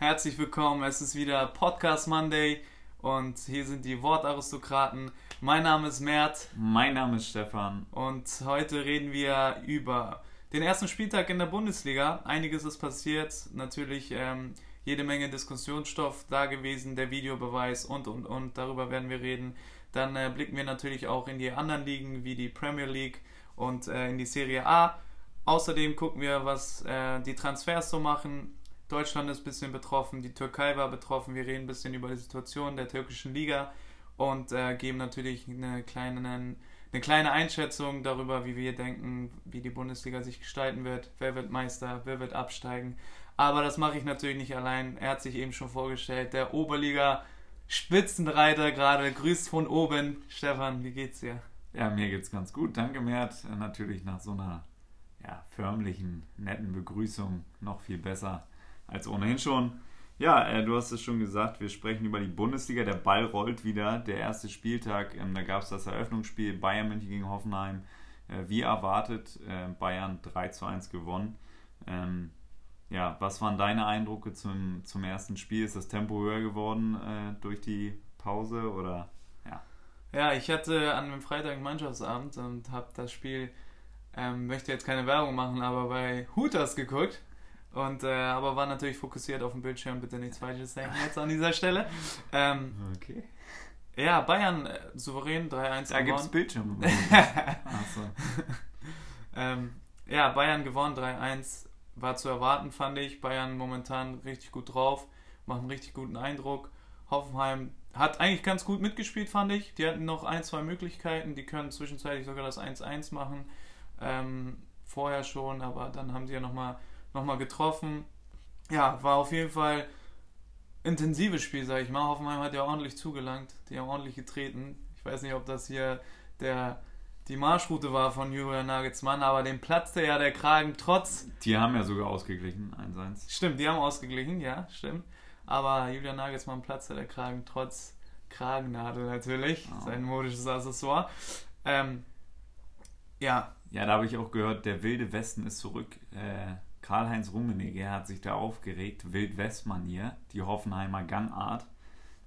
Herzlich willkommen. Es ist wieder Podcast Monday und hier sind die Wortaristokraten. Mein Name ist Mert. Mein Name ist Stefan. Und heute reden wir über den ersten Spieltag in der Bundesliga. Einiges ist passiert. Natürlich ähm, jede Menge Diskussionsstoff da gewesen, der Videobeweis und und und. Darüber werden wir reden. Dann äh, blicken wir natürlich auch in die anderen Ligen wie die Premier League und äh, in die Serie A. Außerdem gucken wir, was äh, die Transfers so machen. Deutschland ist ein bisschen betroffen, die Türkei war betroffen. Wir reden ein bisschen über die Situation der türkischen Liga und äh, geben natürlich eine kleine, eine kleine Einschätzung darüber, wie wir denken, wie die Bundesliga sich gestalten wird. Wer wird Meister, wer wird absteigen. Aber das mache ich natürlich nicht allein. Er hat sich eben schon vorgestellt. Der Oberliga Spitzenreiter gerade grüßt von oben. Stefan, wie geht's dir? Ja, mir geht's ganz gut. Danke, Mert. Natürlich nach so einer ja, förmlichen, netten Begrüßung noch viel besser als ohnehin schon. Ja, äh, du hast es schon gesagt, wir sprechen über die Bundesliga. Der Ball rollt wieder. Der erste Spieltag, ähm, da gab es das Eröffnungsspiel Bayern München gegen Hoffenheim. Äh, wie erwartet, äh, Bayern 3 zu 1 gewonnen. Ähm, ja, was waren deine Eindrücke zum, zum ersten Spiel? Ist das Tempo höher geworden äh, durch die Pause oder ja? Ja, ich hatte an einem Freitag Mannschaftsabend und habe das Spiel ähm, möchte jetzt keine Werbung machen, aber bei Hooters geguckt. Und, äh, aber war natürlich fokussiert auf dem Bildschirm, bitte nichts Falsches denken jetzt an dieser Stelle. Ähm, okay. Ja, Bayern äh, souverän 3-1 Da gibt es Bildschirm. so. ähm, ja, Bayern gewonnen 3-1. War zu erwarten, fand ich. Bayern momentan richtig gut drauf, macht einen richtig guten Eindruck. Hoffenheim hat eigentlich ganz gut mitgespielt, fand ich. Die hatten noch ein, zwei Möglichkeiten. Die können zwischenzeitlich sogar das 1-1 machen ähm, vorher schon, aber dann haben sie ja nochmal noch mal getroffen. Ja, war auf jeden Fall intensives Spiel, sag ich mal. Hoffenheim hat ja ordentlich zugelangt, die haben ordentlich getreten. Ich weiß nicht, ob das hier der, die Marschroute war von Julian Nagelsmann, aber dem platzte ja der Kragen trotz. Die haben ja sogar ausgeglichen, 1-1. Stimmt, die haben ausgeglichen, ja, stimmt. Aber Julian Nagelsmann platzte der Kragen trotz Kragennadel natürlich, oh. sein modisches Accessoire. Ähm, ja, ja, da habe ich auch gehört, der wilde Westen ist zurück. Äh, Karl-Heinz Rummenigge hat sich da aufgeregt. Wild-West-Manier, die Hoffenheimer Gangart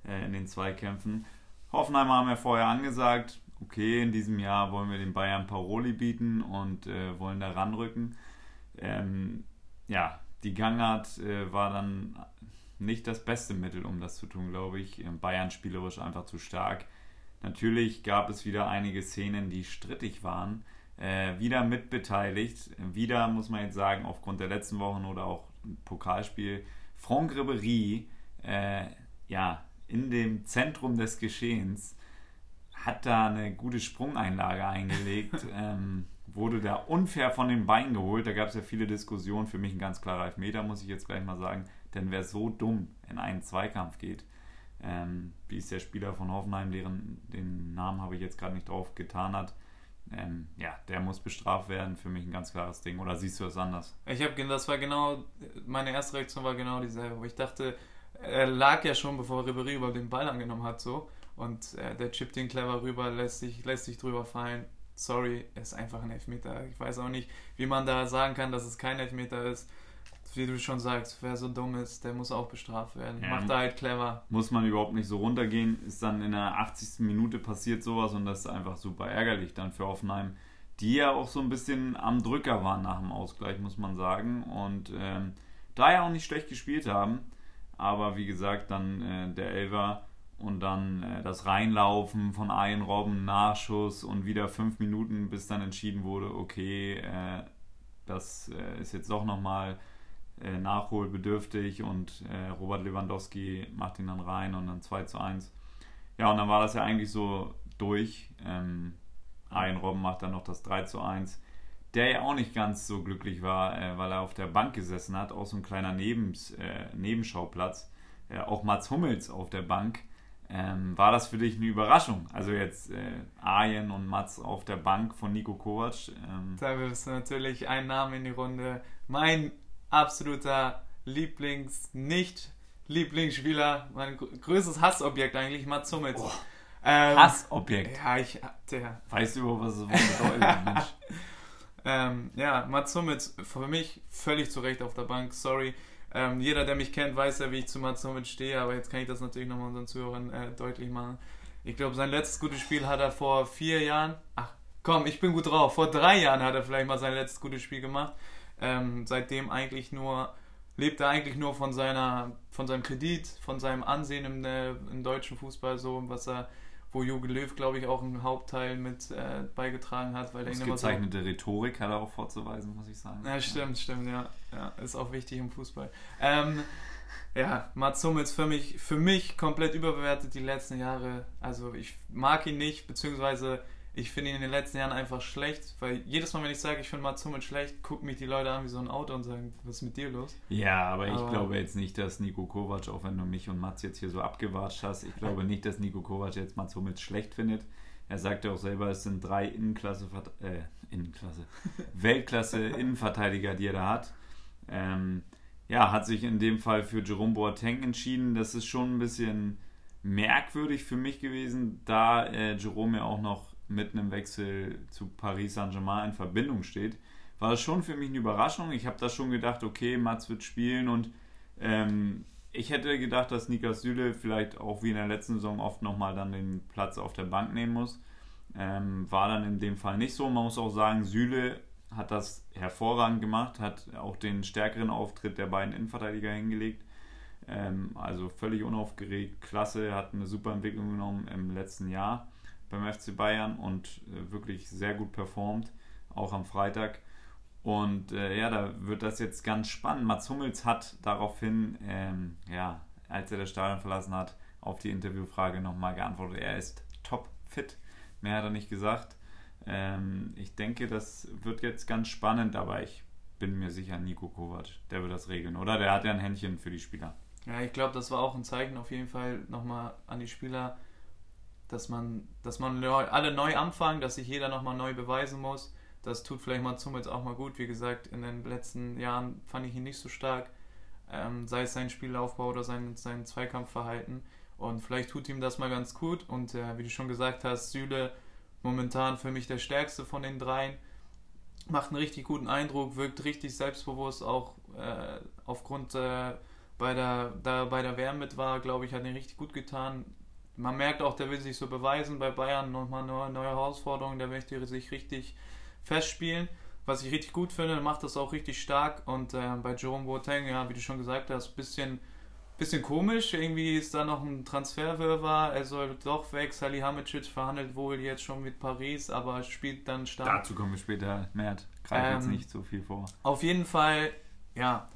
äh, in den Zweikämpfen. Hoffenheimer haben ja vorher angesagt, okay, in diesem Jahr wollen wir den Bayern Paroli bieten und äh, wollen da ranrücken. Ähm, ja, die Gangart äh, war dann nicht das beste Mittel, um das zu tun, glaube ich. Bayern spielerisch einfach zu stark. Natürlich gab es wieder einige Szenen, die strittig waren äh, wieder mitbeteiligt. Wieder muss man jetzt sagen, aufgrund der letzten Wochen oder auch Pokalspiel, Franck Ribéry, äh, ja, in dem Zentrum des Geschehens, hat da eine gute Sprungeinlage eingelegt, ähm, wurde da unfair von den Beinen geholt. Da gab es ja viele Diskussionen. Für mich ein ganz klarer Elfmeter, muss ich jetzt gleich mal sagen. Denn wer so dumm in einen Zweikampf geht, ähm, wie es der Spieler von Hoffenheim, deren den Namen habe ich jetzt gerade nicht drauf getan hat, ähm, ja, der muss bestraft werden. Für mich ein ganz klares Ding. Oder siehst du das anders? Ich habe, das war genau, meine erste Reaktion war genau dieselbe. Ich dachte, er lag ja schon, bevor Ribery über den Ball angenommen hat, so. Und äh, der chippt den clever rüber, lässt sich, lässt sich drüber fallen. Sorry, ist einfach ein Elfmeter. Ich weiß auch nicht, wie man da sagen kann, dass es kein Elfmeter ist wie du schon sagst, wer so dumm ist, der muss auch bestraft werden. Ja, Macht er halt clever. Muss man überhaupt nicht so runtergehen. Ist dann in der 80. Minute passiert sowas und das ist einfach super ärgerlich dann für Offenheim, die ja auch so ein bisschen am Drücker waren nach dem Ausgleich, muss man sagen. Und ähm, da ja auch nicht schlecht gespielt haben. Aber wie gesagt, dann äh, der Elver und dann äh, das Reinlaufen von Ian Robben, Nachschuss und wieder fünf Minuten, bis dann entschieden wurde, okay, äh, das äh, ist jetzt doch nochmal äh, nachholbedürftig und äh, Robert Lewandowski macht ihn dann rein und dann 2 zu 1. Ja, und dann war das ja eigentlich so durch. Ähm, Arjen Robben macht dann noch das 3 zu 1. Der ja auch nicht ganz so glücklich war, äh, weil er auf der Bank gesessen hat, auch so ein kleiner Nebens, äh, Nebenschauplatz. Äh, auch Mats Hummels auf der Bank. Ähm, war das für dich eine Überraschung? Also jetzt äh, Arjen und Mats auf der Bank von Nico Kovac. Ähm. Da wirst du natürlich einen Namen in die Runde. Mein absoluter Lieblings-, nicht Lieblingsspieler, mein größtes Hassobjekt eigentlich, Mats Hummels. Oh, ähm, Hassobjekt? Ja, ich, der. Weißt du, was es bedeutet, Mensch? ähm, ja, Mats Hummels für mich völlig zu Recht auf der Bank, sorry. Ähm, jeder, der mich kennt, weiß ja, wie ich zu Mats Hummels stehe, aber jetzt kann ich das natürlich nochmal unseren Zuhörern äh, deutlich machen. Ich glaube, sein letztes gutes Spiel hat er vor vier Jahren, ach komm, ich bin gut drauf, vor drei Jahren hat er vielleicht mal sein letztes gutes Spiel gemacht. Ähm, seitdem eigentlich nur, lebt er eigentlich nur von seiner, von seinem Kredit, von seinem Ansehen im, äh, im deutschen Fußball, so was er wo Jogi Löw, glaube ich, auch einen Hauptteil mit äh, beigetragen hat. Weil das gezeichnete so, Rhetorik hat er auch vorzuweisen, muss ich sagen. Ja, stimmt, stimmt, ja. ja. Ist auch wichtig im Fußball. Ähm, ja, Mats Hummels für mich, für mich komplett überbewertet die letzten Jahre. Also ich mag ihn nicht, beziehungsweise ich finde ihn in den letzten Jahren einfach schlecht, weil jedes Mal, wenn ich sage, ich finde Mats Hummels schlecht, gucken mich die Leute an wie so ein Auto und sagen, was ist mit dir los? Ja, aber, aber ich glaube jetzt nicht, dass Nico Kovac, auch wenn du mich und Mats jetzt hier so abgewatscht hast, ich glaube nicht, dass Nico Kovac jetzt Mats Hummels schlecht findet. Er sagte auch selber, es sind drei Innenklasse, äh, Innenklasse, Weltklasse Innenverteidiger, die er da hat. Ähm, ja, hat sich in dem Fall für Jerome Boateng entschieden. Das ist schon ein bisschen merkwürdig für mich gewesen, da äh, Jerome ja auch noch mit einem Wechsel zu Paris Saint-Germain in Verbindung steht, war das schon für mich eine Überraschung. Ich habe da schon gedacht, okay, Mats wird spielen und ähm, ich hätte gedacht, dass Nikas Süle vielleicht auch wie in der letzten Saison oft nochmal dann den Platz auf der Bank nehmen muss. Ähm, war dann in dem Fall nicht so. Man muss auch sagen, Süle hat das hervorragend gemacht, hat auch den stärkeren Auftritt der beiden Innenverteidiger hingelegt. Ähm, also völlig unaufgeregt, klasse, hat eine super Entwicklung genommen im letzten Jahr beim FC Bayern und äh, wirklich sehr gut performt, auch am Freitag. Und äh, ja, da wird das jetzt ganz spannend. Mats Hummels hat daraufhin, ähm, ja, als er das Stadion verlassen hat, auf die Interviewfrage nochmal geantwortet, er ist top fit. Mehr hat er nicht gesagt. Ähm, ich denke, das wird jetzt ganz spannend, aber ich bin mir sicher, Nico Kovac, der wird das regeln, oder? Der hat ja ein Händchen für die Spieler. Ja, ich glaube, das war auch ein Zeichen auf jeden Fall nochmal an die Spieler, dass man, dass man alle neu anfangen, dass sich jeder nochmal neu beweisen muss. Das tut vielleicht mal zum jetzt auch mal gut. Wie gesagt, in den letzten Jahren fand ich ihn nicht so stark, ähm, sei es sein Spielaufbau oder sein, sein Zweikampfverhalten. Und vielleicht tut ihm das mal ganz gut. Und äh, wie du schon gesagt hast, Süle momentan für mich der stärkste von den dreien. Macht einen richtig guten Eindruck, wirkt richtig selbstbewusst, auch äh, aufgrund äh, bei der, da bei der WM mit war, glaube ich, hat ihn richtig gut getan man merkt auch, der will sich so beweisen bei Bayern, nochmal eine neue Herausforderung, der möchte sich richtig festspielen. Was ich richtig gut finde, macht das auch richtig stark. Und äh, bei Jerome Boateng, ja, wie du schon gesagt hast, bisschen, bisschen komisch. Irgendwie ist da noch ein Transferwirrwarr. Er soll doch weg. Salihamidzic verhandelt wohl jetzt schon mit Paris, aber spielt dann stark. Dazu kommen wir später. Mert, greift ähm, jetzt nicht so viel vor. Auf jeden Fall, ja.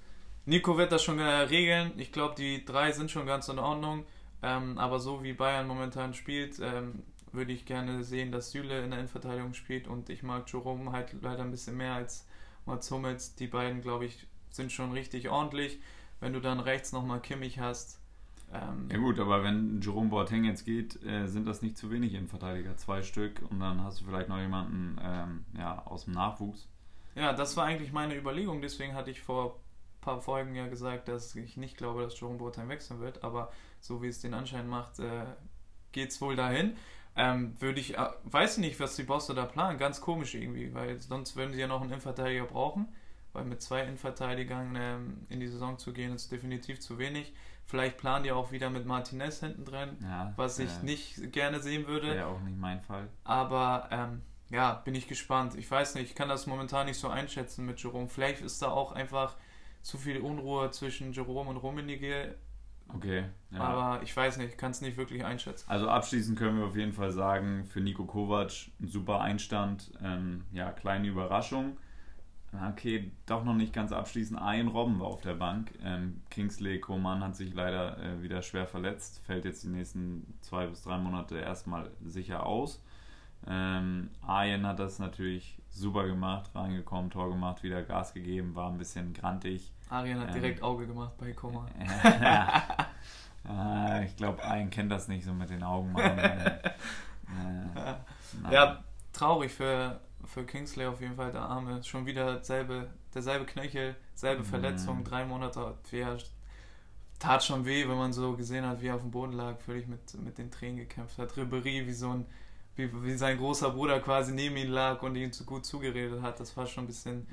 Nico wird das schon äh, regeln. Ich glaube, die drei sind schon ganz in Ordnung. Ähm, aber so wie Bayern momentan spielt, ähm, würde ich gerne sehen, dass Süle in der Innenverteidigung spielt und ich mag Jerome halt leider ein bisschen mehr als Mats Hummels. Die beiden, glaube ich, sind schon richtig ordentlich. Wenn du dann rechts nochmal Kimmich hast. Ähm, ja gut, aber wenn Jerome Boateng jetzt geht, äh, sind das nicht zu wenig Innenverteidiger. Zwei Stück und dann hast du vielleicht noch jemanden ähm, ja, aus dem Nachwuchs. Ja, das war eigentlich meine Überlegung. Deswegen hatte ich vor ein paar Folgen ja gesagt, dass ich nicht glaube, dass Jerome Boateng wechseln wird. Aber so wie es den Anschein macht, äh, geht es wohl dahin. Ähm, würde ich, äh, weiß nicht, was die Bosse da planen, ganz komisch irgendwie, weil sonst würden sie ja noch einen Innenverteidiger brauchen, weil mit zwei Innenverteidigern ähm, in die Saison zu gehen ist definitiv zu wenig. Vielleicht planen die auch wieder mit Martinez hinten drin, ja, was ich äh, nicht gerne sehen würde. Wäre auch nicht mein Fall. Aber ähm, ja, bin ich gespannt. Ich weiß nicht, ich kann das momentan nicht so einschätzen mit Jerome. Vielleicht ist da auch einfach zu viel Unruhe zwischen Jerome und Rummenigge Okay. Ja. Aber ich weiß nicht, kann es nicht wirklich einschätzen. Also abschließend können wir auf jeden Fall sagen, für Nico Kovac ein super Einstand. Ähm, ja, kleine Überraschung. Okay, doch noch nicht ganz abschließend. Ein Robben war auf der Bank. Ähm, Kingsley Coman hat sich leider äh, wieder schwer verletzt, fällt jetzt die nächsten zwei bis drei Monate erstmal sicher aus. Ähm, Arjen hat das natürlich super gemacht, reingekommen, Tor gemacht, wieder Gas gegeben, war ein bisschen grantig. Arjen hat ähm, direkt Auge gemacht bei Koma. ja, ich glaube, Arjen kennt das nicht so mit den Augen machen. äh, ja, traurig für, für Kingsley auf jeden Fall, der Arme. Schon wieder selbe, derselbe Knöchel, selbe mhm. Verletzung, drei Monate. Ja, tat schon weh, wenn man so gesehen hat, wie er auf dem Boden lag, völlig mit, mit den Tränen gekämpft hat. Ribery wie so ein wie, wie sein großer Bruder quasi neben ihm lag und ihn zu gut zugeredet hat. Das war schon ein bisschen,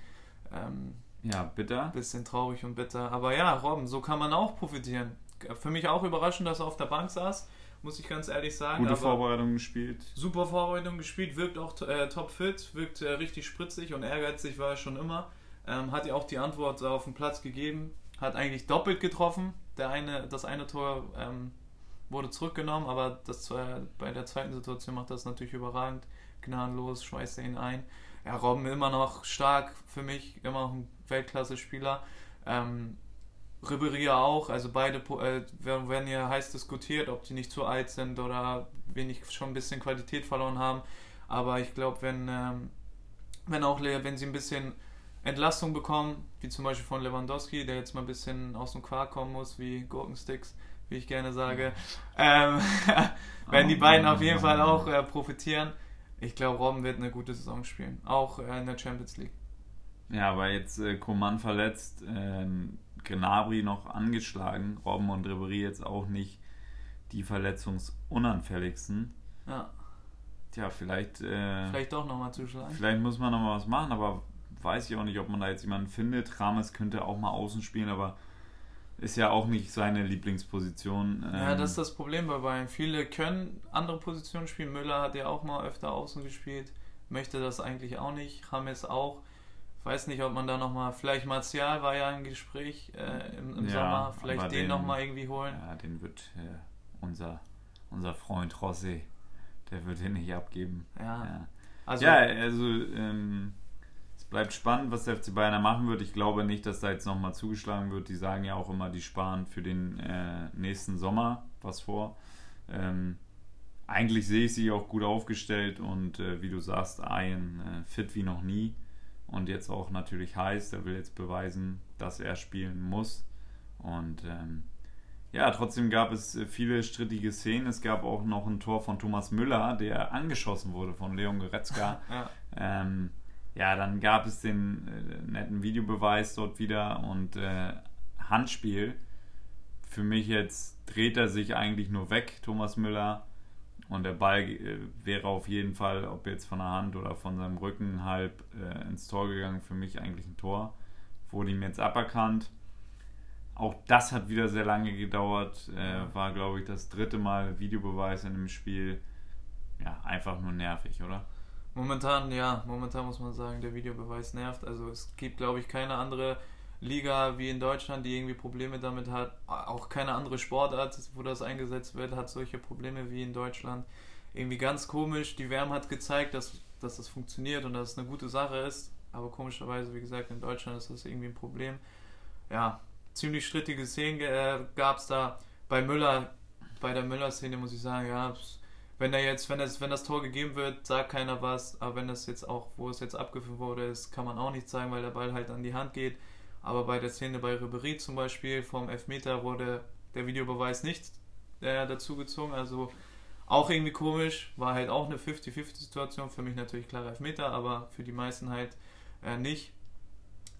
ähm, Ja, bitter. Bisschen traurig und bitter. Aber ja, Robben, so kann man auch profitieren. Für mich auch überraschend, dass er auf der Bank saß, muss ich ganz ehrlich sagen. Gute Vorbereitung gespielt. Super Vorbereitung gespielt, wirkt auch äh, topfit, wirkt äh, richtig spritzig und ehrgeizig war er schon immer. Ähm, hat ja auch die Antwort auf den Platz gegeben, hat eigentlich doppelt getroffen. Der eine, das eine Tor ähm, wurde zurückgenommen, aber das, äh, bei der zweiten Situation macht das natürlich überragend. Gnadenlos, schweißt er ihn ein. Ja, Robben immer noch stark für mich, immer noch ein Weltklasse-Spieler. Ähm, Ribery auch, also beide äh, werden ja heiß diskutiert, ob die nicht zu alt sind oder wenig schon ein bisschen Qualität verloren haben. Aber ich glaube, wenn, ähm, wenn auch wenn sie ein bisschen Entlastung bekommen, wie zum Beispiel von Lewandowski, der jetzt mal ein bisschen aus dem Quark kommen muss, wie Gurkensticks, wie ich gerne sage, ähm, werden die beiden auf jeden Fall auch äh, profitieren. Ich glaube, Robben wird eine gute Saison spielen, auch äh, in der Champions League. Ja, weil jetzt äh, Coman verletzt, äh, Gnabry noch angeschlagen, Robben und Ribery jetzt auch nicht die verletzungsunanfälligsten. Ja. Tja, vielleicht. Äh, vielleicht doch nochmal zuschlagen. Vielleicht muss man nochmal was machen, aber weiß ich auch nicht, ob man da jetzt jemanden findet. Rames könnte auch mal außen spielen, aber ist ja auch nicht seine Lieblingsposition. Ja, das ist das Problem bei Bayern. Viele können andere Positionen spielen. Müller hat ja auch mal öfter außen gespielt, möchte das eigentlich auch nicht. Rames auch. Weiß nicht, ob man da nochmal, vielleicht Martial war ja im Gespräch äh, im, im ja, Sommer, vielleicht den, den nochmal irgendwie holen. Ja, den wird äh, unser, unser Freund Rossi, der wird den nicht abgeben. Ja, ja. also, ja, also ähm, bleibt spannend, was der FC Bayern da machen wird. Ich glaube nicht, dass da jetzt nochmal zugeschlagen wird. Die sagen ja auch immer, die sparen für den äh, nächsten Sommer was vor. Ähm, eigentlich sehe ich sie auch gut aufgestellt und äh, wie du sagst, Ayen äh, fit wie noch nie und jetzt auch natürlich heiß. Er will jetzt beweisen, dass er spielen muss. Und ähm, ja, trotzdem gab es äh, viele strittige Szenen. Es gab auch noch ein Tor von Thomas Müller, der angeschossen wurde von Leon Goretzka. ja. Ähm, ja, dann gab es den äh, netten Videobeweis dort wieder und äh, Handspiel. Für mich jetzt dreht er sich eigentlich nur weg, Thomas Müller. Und der Ball äh, wäre auf jeden Fall, ob jetzt von der Hand oder von seinem Rücken, halb äh, ins Tor gegangen. Für mich eigentlich ein Tor. Wurde ihm jetzt aberkannt. Auch das hat wieder sehr lange gedauert. Äh, war, glaube ich, das dritte Mal Videobeweis in dem Spiel. Ja, einfach nur nervig, oder? Momentan, ja, momentan muss man sagen, der Videobeweis nervt. Also es gibt, glaube ich, keine andere Liga wie in Deutschland, die irgendwie Probleme damit hat. Auch keine andere Sportart, wo das eingesetzt wird, hat solche Probleme wie in Deutschland. Irgendwie ganz komisch. Die Wärme hat gezeigt, dass, dass das funktioniert und dass es eine gute Sache ist. Aber komischerweise, wie gesagt, in Deutschland ist das irgendwie ein Problem. Ja, ziemlich strittige Szenen äh, gab es da. Bei Müller, bei der Müller-Szene muss ich sagen, ja, wenn er jetzt, wenn das, wenn das Tor gegeben wird, sagt keiner was, aber wenn das jetzt auch, wo es jetzt abgeführt wurde, ist, kann man auch nicht sagen, weil der Ball halt an die Hand geht. Aber bei der Szene bei Ribery zum Beispiel vom Elfmeter wurde der Videobeweis nicht äh, dazu gezogen, also auch irgendwie komisch, war halt auch eine 50-50-Situation, für mich natürlich klar Elfmeter, aber für die meisten halt äh, nicht.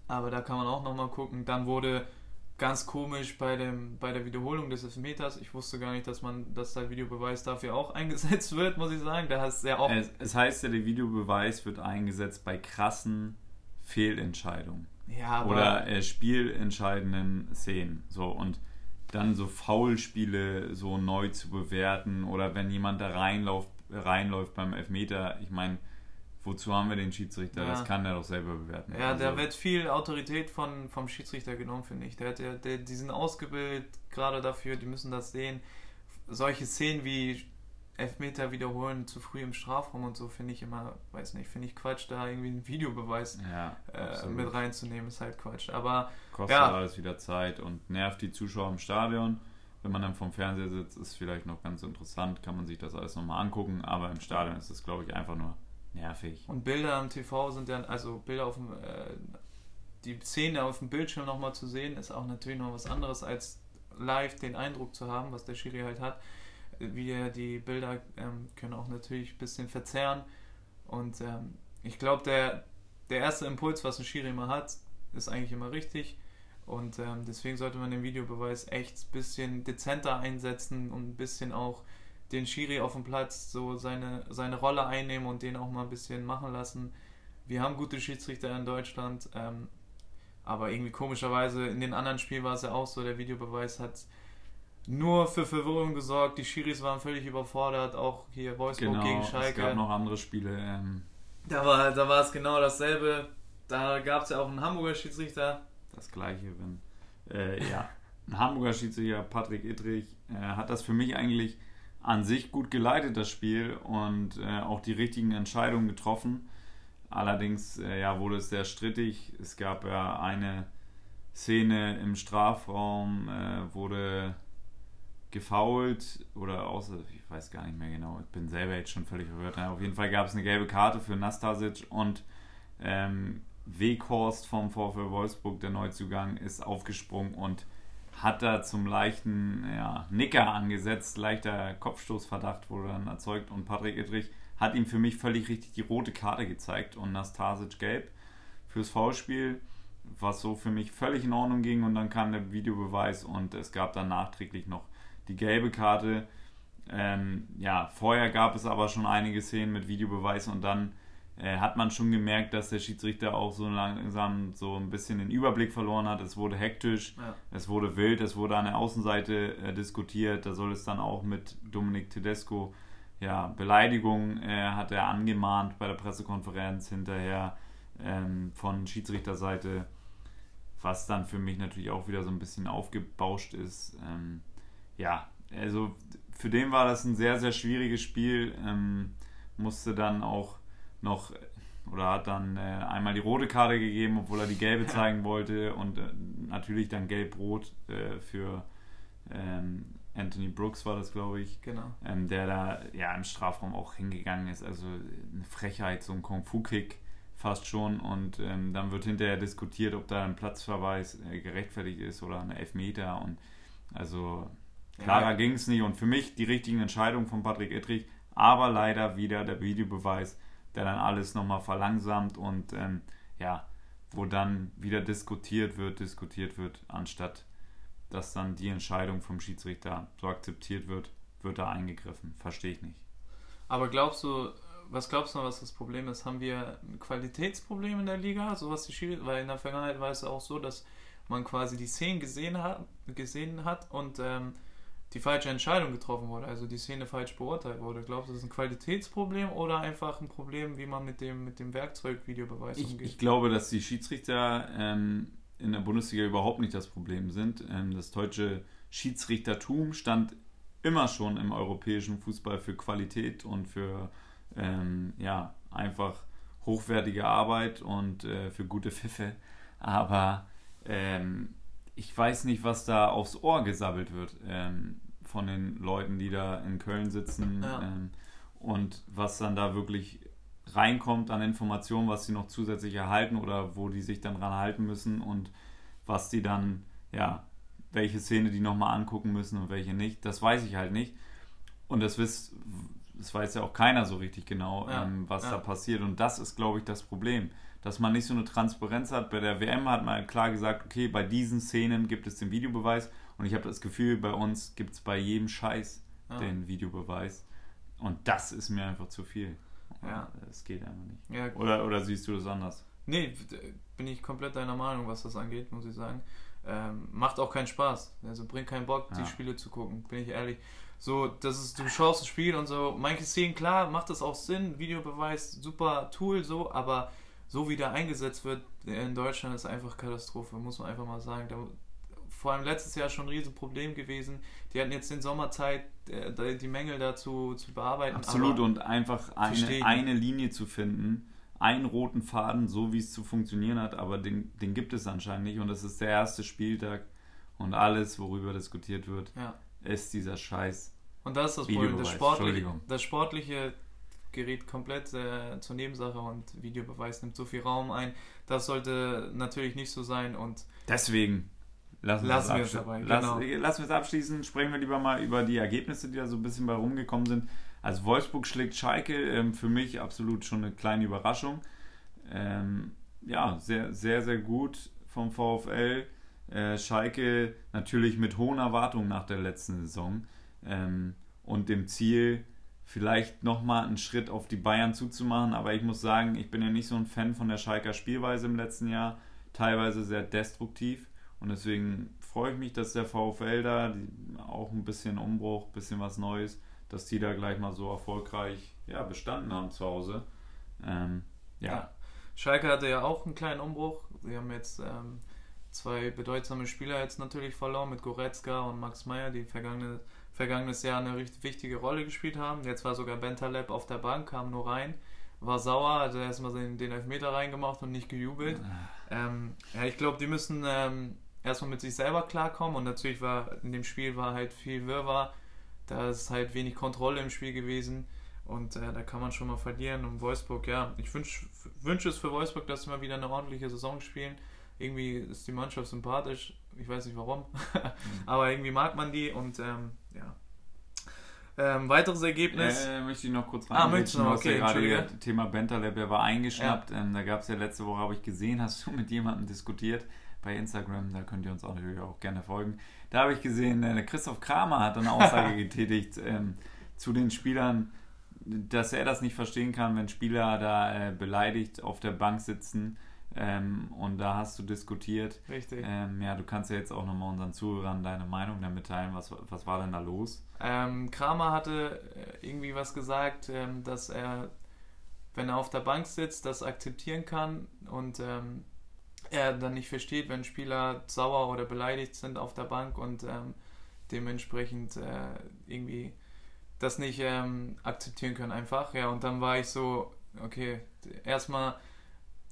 Aber da kann man auch nochmal gucken. Dann wurde ganz komisch bei, dem, bei der Wiederholung des Elfmeters. Ich wusste gar nicht, dass man, dass der Videobeweis dafür auch eingesetzt wird, muss ich sagen. Da hast sehr oft. Es, es heißt ja, der Videobeweis wird eingesetzt bei krassen Fehlentscheidungen. Ja, Oder äh, spielentscheidenden Szenen. So und dann so Foulspiele so neu zu bewerten oder wenn jemand da reinläuft, reinläuft beim Elfmeter, ich meine, wozu haben wir den Schiedsrichter? Ja. Das kann er doch selber bewerten. Ja, also. da wird viel Autorität von, vom Schiedsrichter genommen, finde ich. Der, der, der, die sind ausgebildet gerade dafür, die müssen das sehen. Solche Szenen wie Elfmeter wiederholen zu früh im Strafraum und so finde ich immer, weiß nicht, finde ich Quatsch, da irgendwie einen Videobeweis ja, äh, mit reinzunehmen, ist halt Quatsch. Aber kostet ja. alles wieder Zeit und nervt die Zuschauer im Stadion. Wenn man dann vom Fernseher sitzt, ist vielleicht noch ganz interessant, kann man sich das alles nochmal angucken, aber im Stadion ist es, glaube ich, einfach nur Nervig. Und Bilder am TV sind dann, also Bilder auf dem, äh, die Szene auf dem Bildschirm nochmal zu sehen, ist auch natürlich noch was anderes als live den Eindruck zu haben, was der Schiri halt hat. Wie die Bilder ähm, können auch natürlich ein bisschen verzerren. Und ähm, ich glaube, der, der erste Impuls, was ein Schiri immer hat, ist eigentlich immer richtig. Und ähm, deswegen sollte man den Videobeweis echt ein bisschen dezenter einsetzen und ein bisschen auch den Schiri auf dem Platz so seine, seine Rolle einnehmen und den auch mal ein bisschen machen lassen. Wir haben gute Schiedsrichter in Deutschland. Ähm, Aber irgendwie komischerweise in den anderen Spielen war es ja auch so, der Videobeweis hat nur für Verwirrung gesorgt. Die Schiris waren völlig überfordert, auch hier Wolfsburg Genau, gegen Schalke. es gab noch andere Spiele. Ähm, Da war, da war es genau dasselbe. Da gab es ja auch einen Hamburger Schiedsrichter. das gleiche, wenn. Äh, ja, ein Hamburger Schiedsrichter, Patrick Ittrich, äh, hat das für mich eigentlich an sich gut geleitet, das Spiel, und äh, auch die richtigen Entscheidungen getroffen. Allerdings äh, ja, wurde es sehr strittig. Es gab ja eine Szene im Strafraum, äh, wurde gefoult oder außer, ich weiß gar nicht mehr genau, ich bin selber jetzt schon völlig verwirrt. Auf jeden Fall gab es eine gelbe Karte für Nastasic und ähm, Weghorst vom VfL Wolfsburg, der Neuzugang, ist aufgesprungen und hat da zum leichten ja, Nicker angesetzt. Leichter Kopfstoßverdacht wurde dann erzeugt und Patrick Ittrich hat ihm für mich völlig richtig die rote Karte gezeigt und Nastasic gelb fürs Foulspiel, was so für mich völlig in Ordnung ging und dann kam der Videobeweis und es gab dann nachträglich noch die gelbe Karte. Ähm, ja, vorher gab es aber schon einige Szenen mit Videobeweis und dann äh, hat man schon gemerkt, dass der Schiedsrichter auch so langsam so ein bisschen den Überblick verloren hat. Es wurde hektisch, Ja. es wurde wild, es wurde an der Außenseite äh, diskutiert. Da soll es dann auch mit Dominik Tedesco, ja, Beleidigung äh, hat er angemahnt bei der Pressekonferenz hinterher ähm, von Schiedsrichterseite, was dann für mich natürlich auch wieder so ein bisschen aufgebauscht ist. Ähm, ja, also für den war das ein sehr, sehr schwieriges Spiel. Ähm, musste dann auch noch oder hat dann äh, einmal die rote Karte gegeben, obwohl er die gelbe zeigen wollte und äh, natürlich dann gelb-rot äh, für ähm, Anthony Brooks war das, glaube ich, Genau. ähm, der da ja im Strafraum auch hingegangen ist. Also eine Frechheit, so ein Kung-Fu-Kick fast schon. Und ähm, dann wird hinterher diskutiert, ob da ein Platzverweis äh, gerechtfertigt ist oder ein Elfmeter. Und also klarer Ja. ging es nicht. Und für mich die richtigen Entscheidungen von Patrick Ittrich, aber leider wieder der Videobeweis, der dann alles nochmal verlangsamt und ähm, ja, wo dann wieder diskutiert wird, diskutiert wird, anstatt dass dann die Entscheidung vom Schiedsrichter so akzeptiert wird, wird da eingegriffen. Verstehe ich nicht. Aber glaubst du, was glaubst du, was das Problem ist? Haben wir ein Qualitätsproblem in der Liga, so was die Schiri, weil in der Vergangenheit war es auch so, dass man quasi die Szenen gesehen hat, gesehen hat und ähm, die falsche Entscheidung getroffen wurde, also die Szene falsch beurteilt wurde. Glaubst du, das ist ein Qualitätsproblem oder einfach ein Problem, wie man mit dem, mit dem Werkzeug Videobeweis Ich, umgeht? ich glaube, dass die Schiedsrichter ähm, in der Bundesliga überhaupt nicht das Problem sind. Ähm, das deutsche Schiedsrichtertum stand immer schon im europäischen Fußball für Qualität und für ähm, ja, einfach hochwertige Arbeit und äh, für gute Pfiffe. Aber ähm, ich weiß nicht, was da aufs Ohr gesabbelt wird ähm, von den Leuten, die da in Köln sitzen Ja. ähm, und was dann da wirklich reinkommt an Informationen, was sie noch zusätzlich erhalten oder wo die sich dann dran halten müssen und was die dann, ja, welche Szene die nochmal angucken müssen und welche nicht, das weiß ich halt nicht. Und das, wisst, das weiß ja auch keiner so richtig genau, Ja, ähm, was ja. da passiert. Und das ist, glaube ich, das Problem, dass man nicht so eine Transparenz hat. Bei der WM hat man klar gesagt, okay, bei diesen Szenen gibt es den Videobeweis und ich habe das Gefühl, bei uns gibt es bei jedem Scheiß Ja. den Videobeweis. Und das ist mir einfach zu viel. Ja. Es geht einfach nicht. Ja, Oder, oder siehst du das anders? Nee, bin ich komplett deiner Meinung, was das angeht, muss ich sagen. Ähm, macht auch keinen Spaß. Also bringt keinen Bock, Ja. die Spiele zu gucken, bin ich ehrlich. So, das ist, du schaust das Spiel und so, manche Szenen, klar, macht das auch Sinn, Videobeweis, super Tool, so, aber so wie der eingesetzt wird in Deutschland ist einfach Katastrophe, muss man einfach mal sagen. Da, vor allem letztes Jahr schon ein Riesenproblem gewesen. Die hatten jetzt in Sommerzeit äh, die Mängel dazu zu bearbeiten. Absolut, und einfach eine, eine Linie zu finden, einen roten Faden, so wie es zu funktionieren hat, aber den, den gibt es anscheinend nicht. Und das ist der erste Spieltag und alles, worüber diskutiert wird, Ja. ist dieser Scheiß. Und das ist das Problem. Das Sportliche, das Sportliche gerät komplett äh, zur Nebensache und Videobeweis nimmt so viel Raum ein. Das sollte natürlich nicht so sein und Deswegen lassen, Lassen wir es dabei, Lass, genau. lassen wir es abschließen. Sprechen wir lieber mal über die Ergebnisse, die da so ein bisschen bei rumgekommen sind. Also Wolfsburg schlägt Schalke, ähm, für mich absolut schon eine kleine Überraschung. Ähm, ja, sehr, sehr, sehr gut vom VfL. Äh, Schalke natürlich mit hohen Erwartungen nach der letzten Saison ähm, und dem Ziel, vielleicht nochmal einen Schritt auf die Bayern zuzumachen. Aber ich muss sagen, ich bin ja nicht so ein Fan von der Schalker Spielweise im letzten Jahr. teilweise sehr destruktiv. Und deswegen freue ich mich, dass der VfL da die, auch ein bisschen Umbruch, ein bisschen was Neues, dass die da gleich mal so erfolgreich ja, bestanden haben zu Hause. Ähm, ja. ja. Schalke hatte ja auch einen kleinen Umbruch. Sie haben jetzt ähm, zwei bedeutsame Spieler jetzt natürlich verloren mit Goretzka und Max Meyer, die vergangene, vergangenes Jahr eine richtig wichtige Rolle gespielt haben. Jetzt war sogar Bentaleb auf der Bank, kam nur rein, war sauer, hat erstmal den, den Elfmeter reingemacht und nicht gejubelt. Ah. Ähm, ja, ich glaube, die müssen ähm, erstmal mit sich selber klarkommen und natürlich war in dem Spiel war halt viel Wirrwarr. Da ist halt wenig Kontrolle im Spiel gewesen und äh, da kann man schon mal verlieren. Und Wolfsburg, ja, ich wünsche wünsch es für Wolfsburg, dass sie mal wieder eine ordentliche Saison spielen. Irgendwie ist die Mannschaft sympathisch, ich weiß nicht warum, aber irgendwie mag man die und ähm, ja. Ähm, weiteres Ergebnis. Äh, möchte ich noch kurz rein. Ah, möchtest du noch? Okay, gerade Thema Bentaleb, er war eingeschnappt. Ja. Ähm, da gab es ja letzte Woche, habe ich gesehen, hast du mit jemandem diskutiert bei Instagram, da könnt ihr uns auch natürlich auch gerne folgen. Da habe ich gesehen, äh, Christoph Kramer hat eine Aussage getätigt ähm, zu den Spielern, dass er das nicht verstehen kann, wenn Spieler da äh, beleidigt auf der Bank sitzen. Ähm, und da hast du diskutiert. Richtig. Ähm, ja, du kannst ja jetzt auch nochmal unseren Zuhörern deine Meinung da mitteilen. Was, was war denn da los? Ähm, Kramer hatte äh, irgendwie was gesagt, ähm, dass er, wenn er auf der Bank sitzt, das akzeptieren kann und ähm, er dann nicht versteht, wenn Spieler sauer oder beleidigt sind auf der Bank und ähm, dementsprechend äh, irgendwie das nicht ähm, akzeptieren können einfach. Ja, und dann war ich so, okay, erstmal,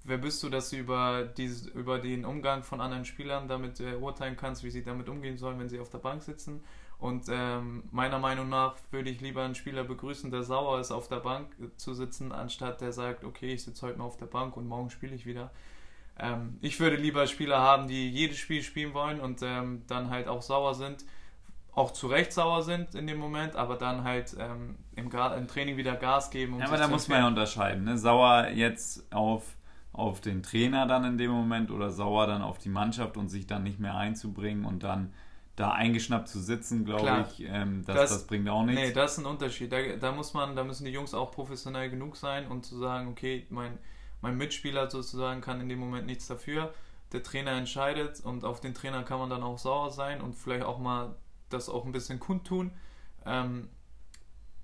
wer bist du, dass du über, dieses, über den Umgang von anderen Spielern damit äh, urteilen kannst, wie sie damit umgehen sollen, wenn sie auf der Bank sitzen? Und ähm, meiner Meinung nach würde ich lieber einen Spieler begrüßen, der sauer ist, auf der Bank zu sitzen, anstatt der sagt, okay, ich sitze heute mal auf der Bank und morgen spiele ich wieder. Ähm, ich würde lieber Spieler haben, die jedes Spiel spielen wollen und ähm, dann halt auch sauer sind, auch zu Recht sauer sind in dem Moment, aber dann halt ähm, im, im, Training wieder Gas geben. Um ja, aber da muss man ja unterscheiden. Ne? Sauer jetzt auf, auf den Trainer dann in dem Moment oder sauer dann auf die Mannschaft und sich dann nicht mehr einzubringen und dann da eingeschnappt zu sitzen, glaube ich, ähm, das, das, das, bringt auch nichts. Nee, das ist ein Unterschied. Da, da, muss man, da müssen die Jungs auch professionell genug sein und zu sagen, okay, mein mein Mitspieler sozusagen kann in dem Moment nichts dafür. Der Trainer entscheidet und auf den Trainer kann man dann auch sauer sein und vielleicht auch mal das auch ein bisschen kundtun. Ähm,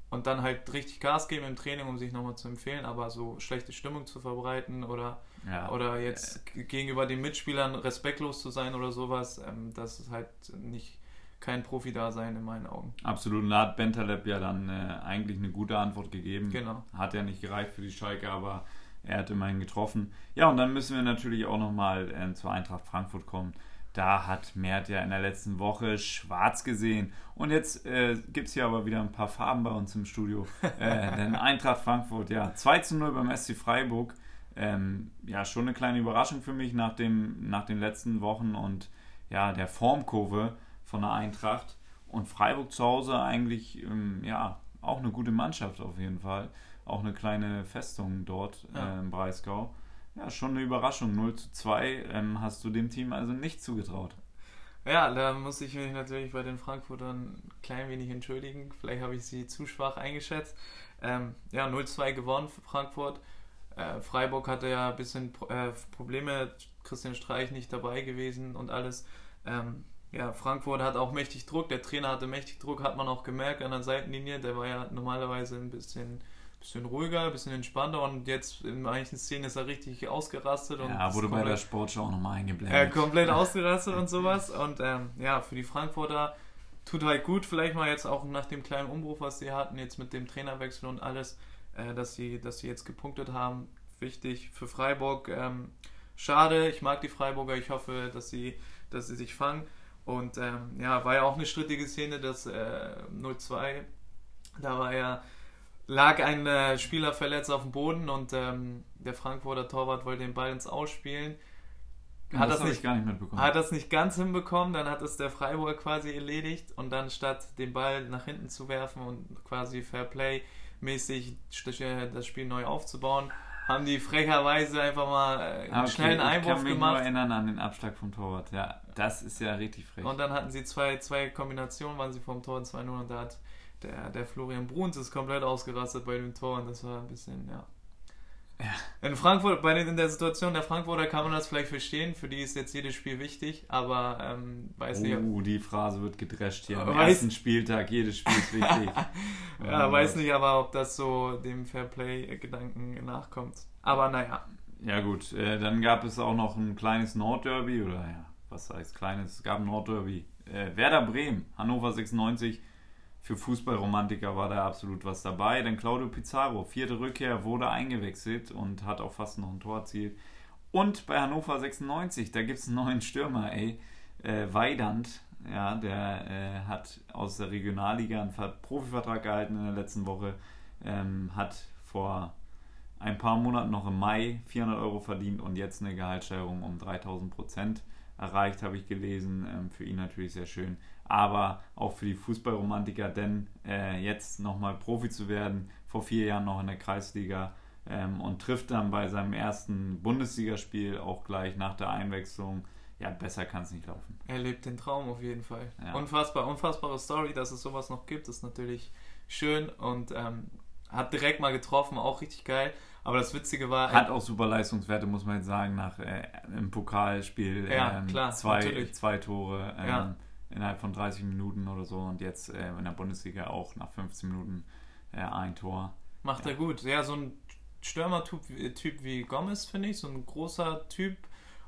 und dann halt richtig Gas geben im Training, um sich nochmal zu empfehlen, aber so schlechte Stimmung zu verbreiten oder, ja. oder jetzt äh, gegenüber den Mitspielern respektlos zu sein oder sowas, ähm, das ist halt nicht kein Profi-Dasein in meinen Augen. Absolut, und da hat Bentaleb ja dann äh, eigentlich eine gute Antwort gegeben. Genau. Hat ja nicht gereicht für die Schalke, aber er hat immerhin getroffen. Ja, und dann müssen wir natürlich auch nochmal äh, zur Eintracht Frankfurt kommen. Da hat Mert ja in der letzten Woche schwarz gesehen. Und jetzt äh, gibt es hier aber wieder ein paar Farben bei uns im Studio. Äh, denn Eintracht Frankfurt, ja, 2 zu 0 beim SC Freiburg. Ähm, ja, schon eine kleine Überraschung für mich nach, dem, nach den letzten Wochen und ja, der Formkurve von der Eintracht. Und Freiburg zu Hause eigentlich, ähm, ja, auch eine gute Mannschaft auf jeden Fall auch eine kleine Festung dort ja. äh, im Breisgau. Ja, schon eine Überraschung. 0 zu 2 ähm, hast du dem Team also nicht zugetraut. Ja, da muss ich mich natürlich bei den Frankfurtern ein klein wenig entschuldigen. Vielleicht habe ich sie zu schwach eingeschätzt. Ähm, ja, 0-2 gewonnen für Frankfurt. Äh, Freiburg hatte ja ein bisschen äh, Probleme. Christian Streich nicht dabei gewesen und alles. Ähm, ja, Frankfurt hat auch mächtig Druck. Der Trainer hatte mächtig Druck, hat man auch gemerkt an der Seitenlinie. Der war ja normalerweise ein bisschen bisschen ruhiger, ein bisschen entspannter und jetzt in manchen Szenen ist er richtig ausgerastet. Und ja, wurde bei der Sportschau auch nochmal eingeblendet. Äh, komplett ausgerastet und sowas. Und ähm, ja, für die Frankfurter tut halt gut, vielleicht mal jetzt auch nach dem kleinen Umbruch, was sie hatten, jetzt mit dem Trainerwechsel und alles, äh, dass, sie, dass sie jetzt gepunktet haben. Wichtig für Freiburg. Ähm, schade, ich mag die Freiburger, ich hoffe, dass sie, dass sie sich fangen. Und ähm, ja, war ja auch eine strittige Szene, das äh, 0-2. Da war ja lag ein äh, Spieler verletzt auf dem Boden und ähm, der Frankfurter Torwart wollte den Ball ins Ausspielen. Hat das, das nicht, gar nicht mitbekommen. Hat das nicht ganz hinbekommen, dann hat es der Freiburger quasi erledigt und dann statt den Ball nach hinten zu werfen und quasi Fairplay mäßig das Spiel neu aufzubauen, haben die frecherweise einfach mal äh, einen okay, schnellen Einwurf gemacht. Ich kann mich gemacht. nur erinnern an den Abschlag vom Torwart. Ja, das ist ja richtig frech. Und dann hatten sie zwei, zwei Kombinationen, waren sie vom Tor 2-0 und da hat der, der Florian Bruns ist komplett ausgerastet bei dem Tor und das war ein bisschen, ja. In Frankfurt, bei den, in der Situation der Frankfurter kann man das vielleicht verstehen. Für die ist jetzt jedes Spiel wichtig, aber ähm, weiß nicht. Oh, die Phrase wird gedrescht hier. Am Weiß- ersten Spieltag, jedes Spiel ist wichtig. ja, Oh, weiß nicht, aber ob das so dem Fairplay-Gedanken nachkommt. Aber naja. Ja gut, äh, dann gab es auch noch ein kleines Nordderby, oder ja, was heißt kleines? Es gab ein Nordderby. Äh, Werder Bremen, Hannover 96. Für Fußballromantiker war da absolut was dabei, denn Claudio Pizarro, vierte Rückkehr, wurde eingewechselt und hat auch fast noch ein Tor erzielt. Und bei Hannover 96, da gibt es einen neuen Stürmer, ey, äh, Weidand, ja, der äh, hat aus der Regionalliga einen Ver- Profivertrag gehalten in der letzten Woche, ähm, hat vor ein paar Monaten noch im Mai 400 Euro verdient und jetzt eine Gehaltssteigerung um 3000 Prozent erreicht, habe ich gelesen. Ähm, für ihn natürlich sehr schön, aber auch für die Fußballromantiker, denn äh, jetzt nochmal Profi zu werden, vor vier Jahren noch in der Kreisliga ähm, und trifft dann bei seinem ersten Bundesligaspiel auch gleich nach der Einwechslung. Ja, besser kann es nicht laufen. Er lebt den Traum auf jeden Fall. Ja. Unfassbar, unfassbare Story, dass es sowas noch gibt, ist natürlich schön und ähm, hat direkt mal getroffen, auch richtig geil. Aber das Witzige war, Hat auch super Leistungswerte, muss man jetzt sagen, nach äh, im Pokalspiel Ja, ähm, klar, zwei, natürlich. zwei Tore ähm, Ja. Innerhalb von 30 Minuten oder so und jetzt äh, in der Bundesliga auch nach 15 Minuten äh, ein Tor. macht ja. er gut. Ja, so ein Stürmer-Typ Typ wie Gomez, finde ich, so ein großer Typ.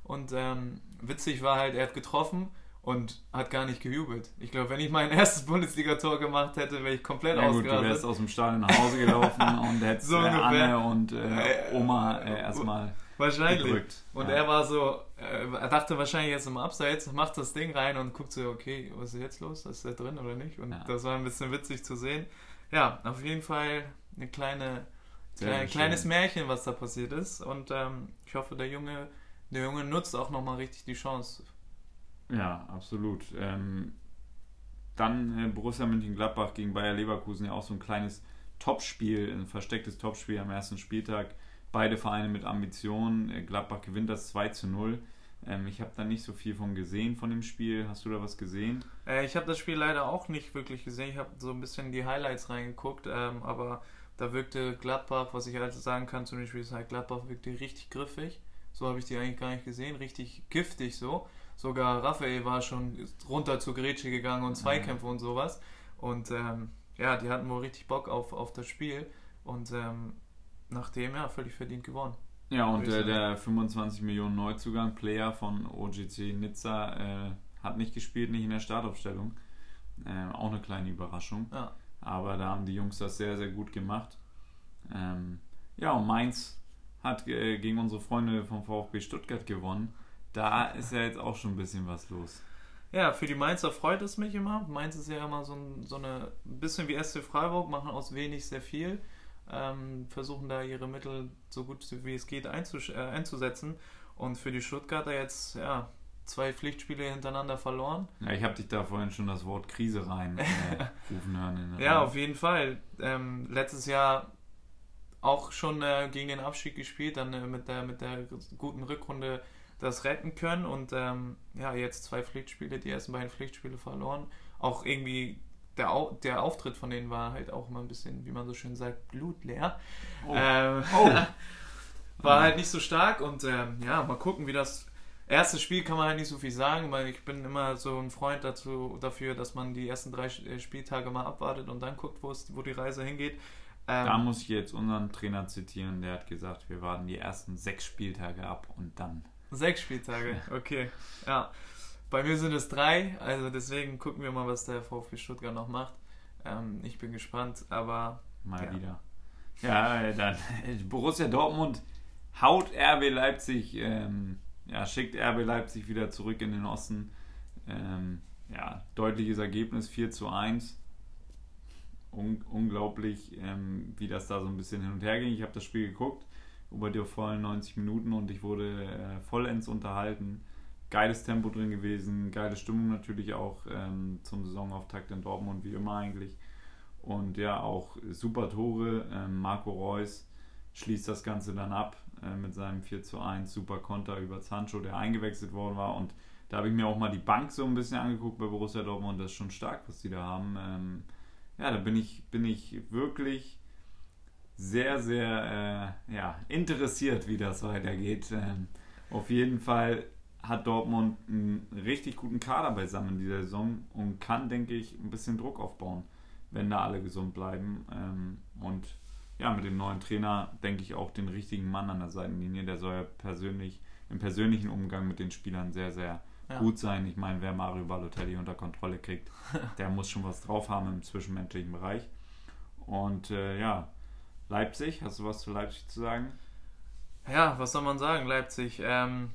Und ähm, witzig war halt, er hat getroffen und hat gar nicht gejubelt. Ich glaube, wenn ich mein erstes Bundesliga-Tor gemacht hätte, wäre ich komplett Ja gut, du ausgerastet. wärst aus dem Stadion nach Hause gelaufen und hättest So äh. Anne und äh, Äh, Oma äh, erstmal Wahrscheinlich. gedrückt. Und ja. er war so, äh, er dachte wahrscheinlich jetzt im Abseits, macht das Ding rein und guckt so, okay, was ist jetzt los? Ist der drin oder nicht? Und Ja. das war ein bisschen witzig zu sehen. Ja, auf jeden Fall eine kleine, kleine kleines Märchen, was da passiert ist. Und ähm, ich hoffe, der Junge, der Junge nutzt auch nochmal richtig die Chance. Ja, absolut. Ähm, dann äh, Borussia Mönchengladbach gegen Bayer Leverkusen, ja auch so ein kleines Topspiel, ein verstecktes Topspiel am ersten Spieltag. Beide Vereine mit Ambitionen. Äh, Gladbach gewinnt das 2 zu 0. Ähm, ich habe da nicht so viel von gesehen von dem Spiel. Hast du da was gesehen? Äh, ich habe das Spiel leider auch nicht wirklich gesehen. Ich habe so ein bisschen die Highlights reingeguckt, ähm, aber da wirkte Gladbach, was ich halt sagen kann zum Spiel, ist halt Gladbach wirkte richtig griffig. So habe ich die eigentlich gar nicht gesehen, richtig giftig so. Sogar Raphael war schon runter zur Grätsche gegangen und Zweikämpfe und sowas. Und ähm, ja, die hatten wohl richtig Bock auf, auf das Spiel und ähm, nachdem ja völlig verdient gewonnen. Ja, und äh, der 25 Millionen Neuzugang, Player von OGC Nizza, äh, hat nicht gespielt, nicht in der Startaufstellung. Äh, auch eine kleine Überraschung. Ja. Aber da haben die Jungs das sehr, sehr gut gemacht. Ähm, ja, und Mainz hat äh, gegen unsere Freunde vom VfB Stuttgart gewonnen. Da ist ja jetzt auch schon ein bisschen was los. Ja, für die Mainzer freut es mich immer. Mainz ist ja immer so ein so eine ein bisschen wie SC Freiburg, machen aus wenig sehr viel, ähm, versuchen da ihre Mittel so gut wie es geht äh, einzusetzen. Und für die Stuttgarter jetzt ja zwei Pflichtspiele hintereinander verloren. Ja, ich habe dich da vorhin schon das Wort Krise rein äh, rufen hören. Ja, auf jeden Fall. Ähm, letztes Jahr auch schon äh, gegen den Abstieg gespielt, dann äh, mit, der, mit der guten Rückrunde das retten können und ähm, ja, jetzt zwei Pflichtspiele, die ersten beiden Pflichtspiele verloren. Auch irgendwie der, Au der Auftritt von denen war halt auch immer ein bisschen, wie man so schön sagt, blutleer. Oh. Ähm, Oh. war halt nicht so stark und ähm, ja, mal gucken, wie das. Erste Spiel kann man halt nicht so viel sagen, weil ich bin immer so ein Freund dazu, dafür, dass man die ersten drei äh, Spieltage mal abwartet und dann guckt, wo, es, wo die Reise hingeht. Ähm, Da muss ich jetzt unseren Trainer zitieren, der hat gesagt, wir warten die ersten sechs Spieltage ab und dann. Sechs Spieltage, okay. Ja. Bei mir sind es drei, also deswegen gucken wir mal, was der VfB Stuttgart noch macht. Ähm, ich bin gespannt, aber Mal Ja. wieder. Ja, äh, dann Borussia Dortmund haut RB Leipzig, ähm, ja, schickt RB Leipzig wieder zurück in den Osten. Ähm, ja, deutliches Ergebnis 4 zu 1. Un unglaublich, ähm, wie das da so ein bisschen hin und her ging. Ich habe das Spiel geguckt, über die vollen 90 Minuten und ich wurde äh, vollends unterhalten. Geiles Tempo drin gewesen, geile Stimmung natürlich auch ähm, zum Saisonauftakt in Dortmund, wie immer eigentlich. Und ja, auch super Tore. Ähm, Marco Reus schließt das Ganze dann ab äh, mit seinem 4 zu 1 super Konter über Sancho, der eingewechselt worden war. Und da habe ich mir auch mal die Bank so ein bisschen angeguckt bei Borussia Dortmund. Das ist schon stark, was die da haben. Ähm, ja, da bin ich, bin ich wirklich sehr, sehr äh, ja, interessiert, wie das weitergeht. Ähm, auf jeden Fall hat Dortmund einen richtig guten Kader beisammen in dieser Saison und kann, denke ich, ein bisschen Druck aufbauen, wenn da alle gesund bleiben. Ähm, und ja, mit dem neuen Trainer denke ich auch den richtigen Mann an der Seitenlinie. Der soll ja persönlich im persönlichen Umgang mit den Spielern sehr, sehr ja. gut sein. Ich meine, wer Mario Balotelli unter Kontrolle kriegt, der muss schon was drauf haben im zwischenmenschlichen Bereich. Und äh, ja, Leipzig, hast du was zu Leipzig zu sagen? Ja, was soll man sagen, Leipzig? Ähm,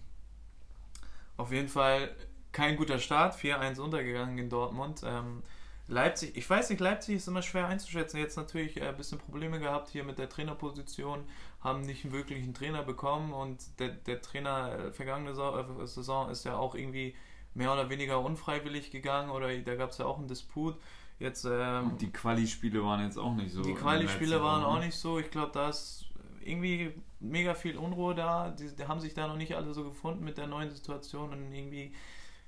auf jeden Fall kein guter Start, 4-1 untergegangen in Dortmund. Ähm, Leipzig, ich weiß nicht, Leipzig ist immer schwer einzuschätzen. Jetzt natürlich äh, ein bisschen Probleme gehabt hier mit der Trainerposition, haben nicht einen wirklichen Trainer bekommen und der, der Trainer äh, vergangene äh, Saison ist ja auch irgendwie mehr oder weniger unfreiwillig gegangen oder da gab es ja auch einen Disput. Jetzt, ähm, und die Quali-Spiele waren jetzt auch nicht so. Die Quali-Spiele waren auch nicht so. Ich glaube, da ist irgendwie mega viel Unruhe da. Die, die, haben sich da noch nicht alle so gefunden mit der neuen Situation und irgendwie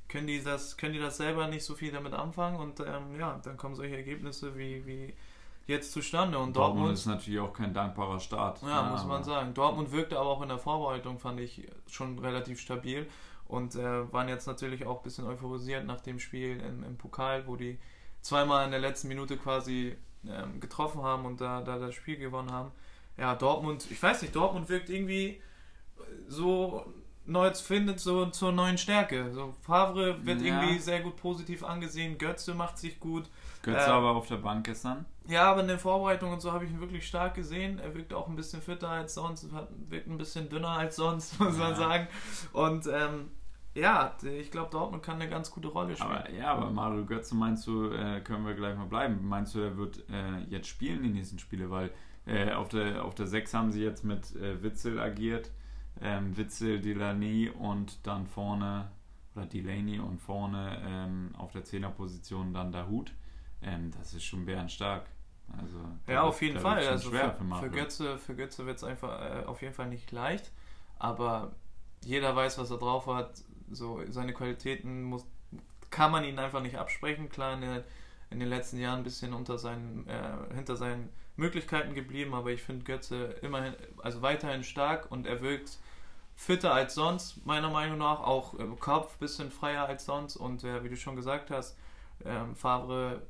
können die das, können die das selber nicht so viel damit anfangen und ähm, ja, dann kommen solche Ergebnisse wie, wie jetzt zustande. Und Dortmund, Dortmund ist natürlich auch kein dankbarer Start. Ja, ja muss man sagen. Dortmund wirkte aber auch in der Vorbereitung, fand ich, schon relativ stabil und äh, waren jetzt natürlich auch ein bisschen euphorisiert nach dem Spiel im, im Pokal, wo die zweimal in der letzten Minute quasi ähm, getroffen haben und da, da das Spiel gewonnen haben. Ja, Dortmund, ich weiß nicht, Dortmund wirkt irgendwie so Neues findet so zur neuen Stärke. So Favre wird ja. irgendwie sehr gut positiv angesehen, Götze macht sich gut. Götze äh, aber auf der Bank gestern. Ja, aber in der Vorbereitung und so habe ich ihn wirklich stark gesehen. Er wirkt auch ein bisschen fitter als sonst, wirkt ein bisschen dünner als sonst, muss ja. man sagen. Und ähm, ja, ich glaube, Dortmund kann eine ganz gute Rolle spielen. Aber, ja, aber Mario Götze meinst du, äh, können wir gleich mal bleiben. Meinst du, er wird äh, jetzt spielen die nächsten Spiele? Weil äh, auf, der, auf der 6 haben sie jetzt mit äh, Witzel agiert. Ähm, Witzel, Delaney und dann vorne, oder Delaney und vorne ähm, auf der 10er Position dann der Hut. Ähm, das ist schon bärenstark. Also, ja, auf jeden Fall. Also für, für, Götze, für Götze wird es einfach äh, auf jeden Fall nicht leicht. Aber jeder weiß, was er drauf hat. So seine Qualitäten muss, kann man ihn einfach nicht absprechen. Klar, in, der, in den letzten Jahren ein bisschen unter seinen, äh, hinter seinen Möglichkeiten geblieben, aber ich finde Götze immerhin, also weiterhin stark und er wirkt fitter als sonst, meiner Meinung nach, auch im Kopf ein bisschen freier als sonst und äh, wie du schon gesagt hast, ähm, Favre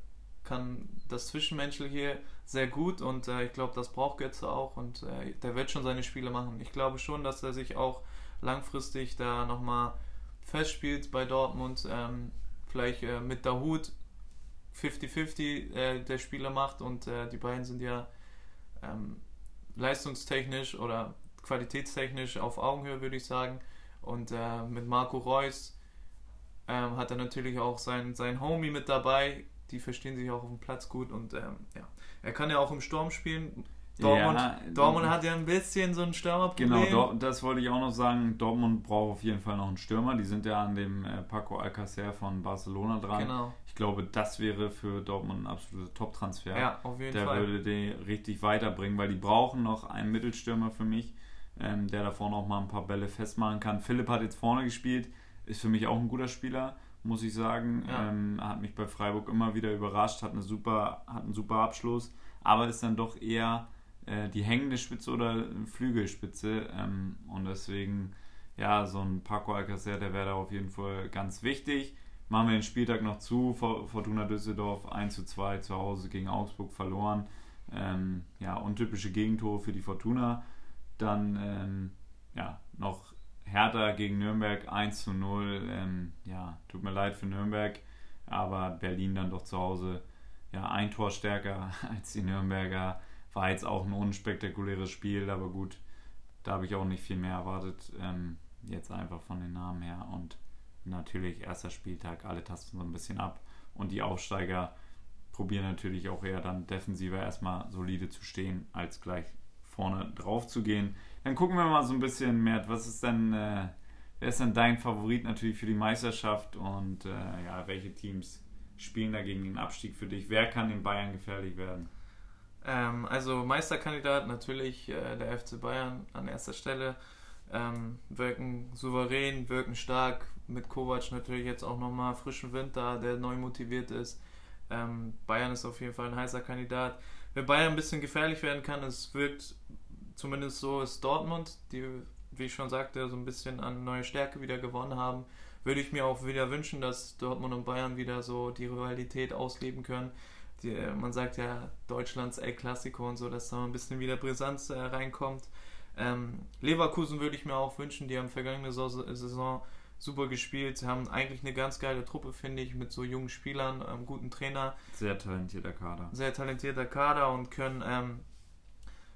kann das Zwischenmenschliche sehr gut und äh, ich glaube, das braucht Götze auch und äh, der wird schon seine Spiele machen. Ich glaube schon, dass er sich auch langfristig da nochmal festspielt bei Dortmund, ähm, vielleicht äh, mit Hut 50-50 äh, der Spieler macht und äh, die beiden sind ja ähm, leistungstechnisch oder qualitätstechnisch auf Augenhöhe, würde ich sagen. Und äh, mit Marco Reus ähm, hat er natürlich auch sein, sein Homie mit dabei. Die verstehen sich auch auf dem Platz gut und ähm, ja, er kann ja auch im Sturm spielen. Dortmund, ja, Dortmund hat ja ein bisschen so ein Stürmerproblem. Genau, das wollte ich auch noch sagen. Dortmund braucht auf jeden Fall noch einen Stürmer. Die sind ja an dem äh, Paco Alcacer von Barcelona dran. Genau. Ich glaube, das wäre für Dortmund ein absoluter Top-Transfer. Ja, auf jeden Der Fall. Der würde die richtig weiterbringen, weil die brauchen noch einen Mittelstürmer für mich, ähm, der da vorne auch mal ein paar Bälle festmachen kann. Philipp hat jetzt vorne gespielt, ist für mich auch ein guter Spieler, muss ich sagen. Ja. Ähm, hat mich bei Freiburg immer wieder überrascht, hat, eine super, hat einen super Abschluss, aber ist dann doch eher äh, die hängende Spitze oder Flügelspitze. Ähm, und deswegen, ja, so ein Paco Alcacer, der wäre da auf jeden Fall ganz wichtig. Machen wir den Spieltag noch zu. Fortuna Düsseldorf 1 zu 2 zu Hause gegen Augsburg verloren. Ähm, ja, untypische Gegentore für die Fortuna. Dann ähm, ja, noch Hertha gegen Nürnberg 1 zu 0. Ähm, ja, tut mir leid für Nürnberg, aber Berlin dann doch zu Hause ja, ein Tor stärker als die Nürnberger. War jetzt auch ein unspektakuläres Spiel, aber gut, da habe ich auch nicht viel mehr erwartet. Ähm, jetzt einfach von den Namen her. Und natürlich erster Spieltag, alle tasten so ein bisschen ab. Und die Aufsteiger probieren natürlich auch eher dann defensiver erstmal solide zu stehen, als gleich vorne drauf zu gehen. Dann gucken wir mal so ein bisschen, Mert, was ist denn, äh, wer ist denn dein Favorit natürlich für die Meisterschaft und äh, ja, welche Teams spielen da gegen den Abstieg für dich? Wer kann den Bayern gefährlich werden? Ähm, also Meisterkandidat natürlich äh, der FC Bayern an erster Stelle. Ähm, wirken souverän, wirken stark. Mit Kovac natürlich jetzt auch nochmal frischen Winter, der neu motiviert ist. Ähm, Bayern ist auf jeden Fall ein heißer Kandidat. Wer Bayern ein bisschen gefährlich werden kann, es wirkt zumindest so, ist Dortmund, die, wie ich schon sagte, so ein bisschen an neue Stärke wieder gewonnen haben. Würde ich mir auch wieder wünschen, dass Dortmund und Bayern wieder so die Rivalität ausleben können. Die, man sagt ja Deutschlands El Clasico und so, dass da ein bisschen wieder Brisanz äh, reinkommt. Ähm, Leverkusen würde ich mir auch wünschen, die haben vergangene Saison super gespielt. Sie haben eigentlich eine ganz geile Truppe, finde ich, mit so jungen Spielern, einem guten Trainer. Sehr talentierter Kader. Sehr talentierter Kader und können. Ähm,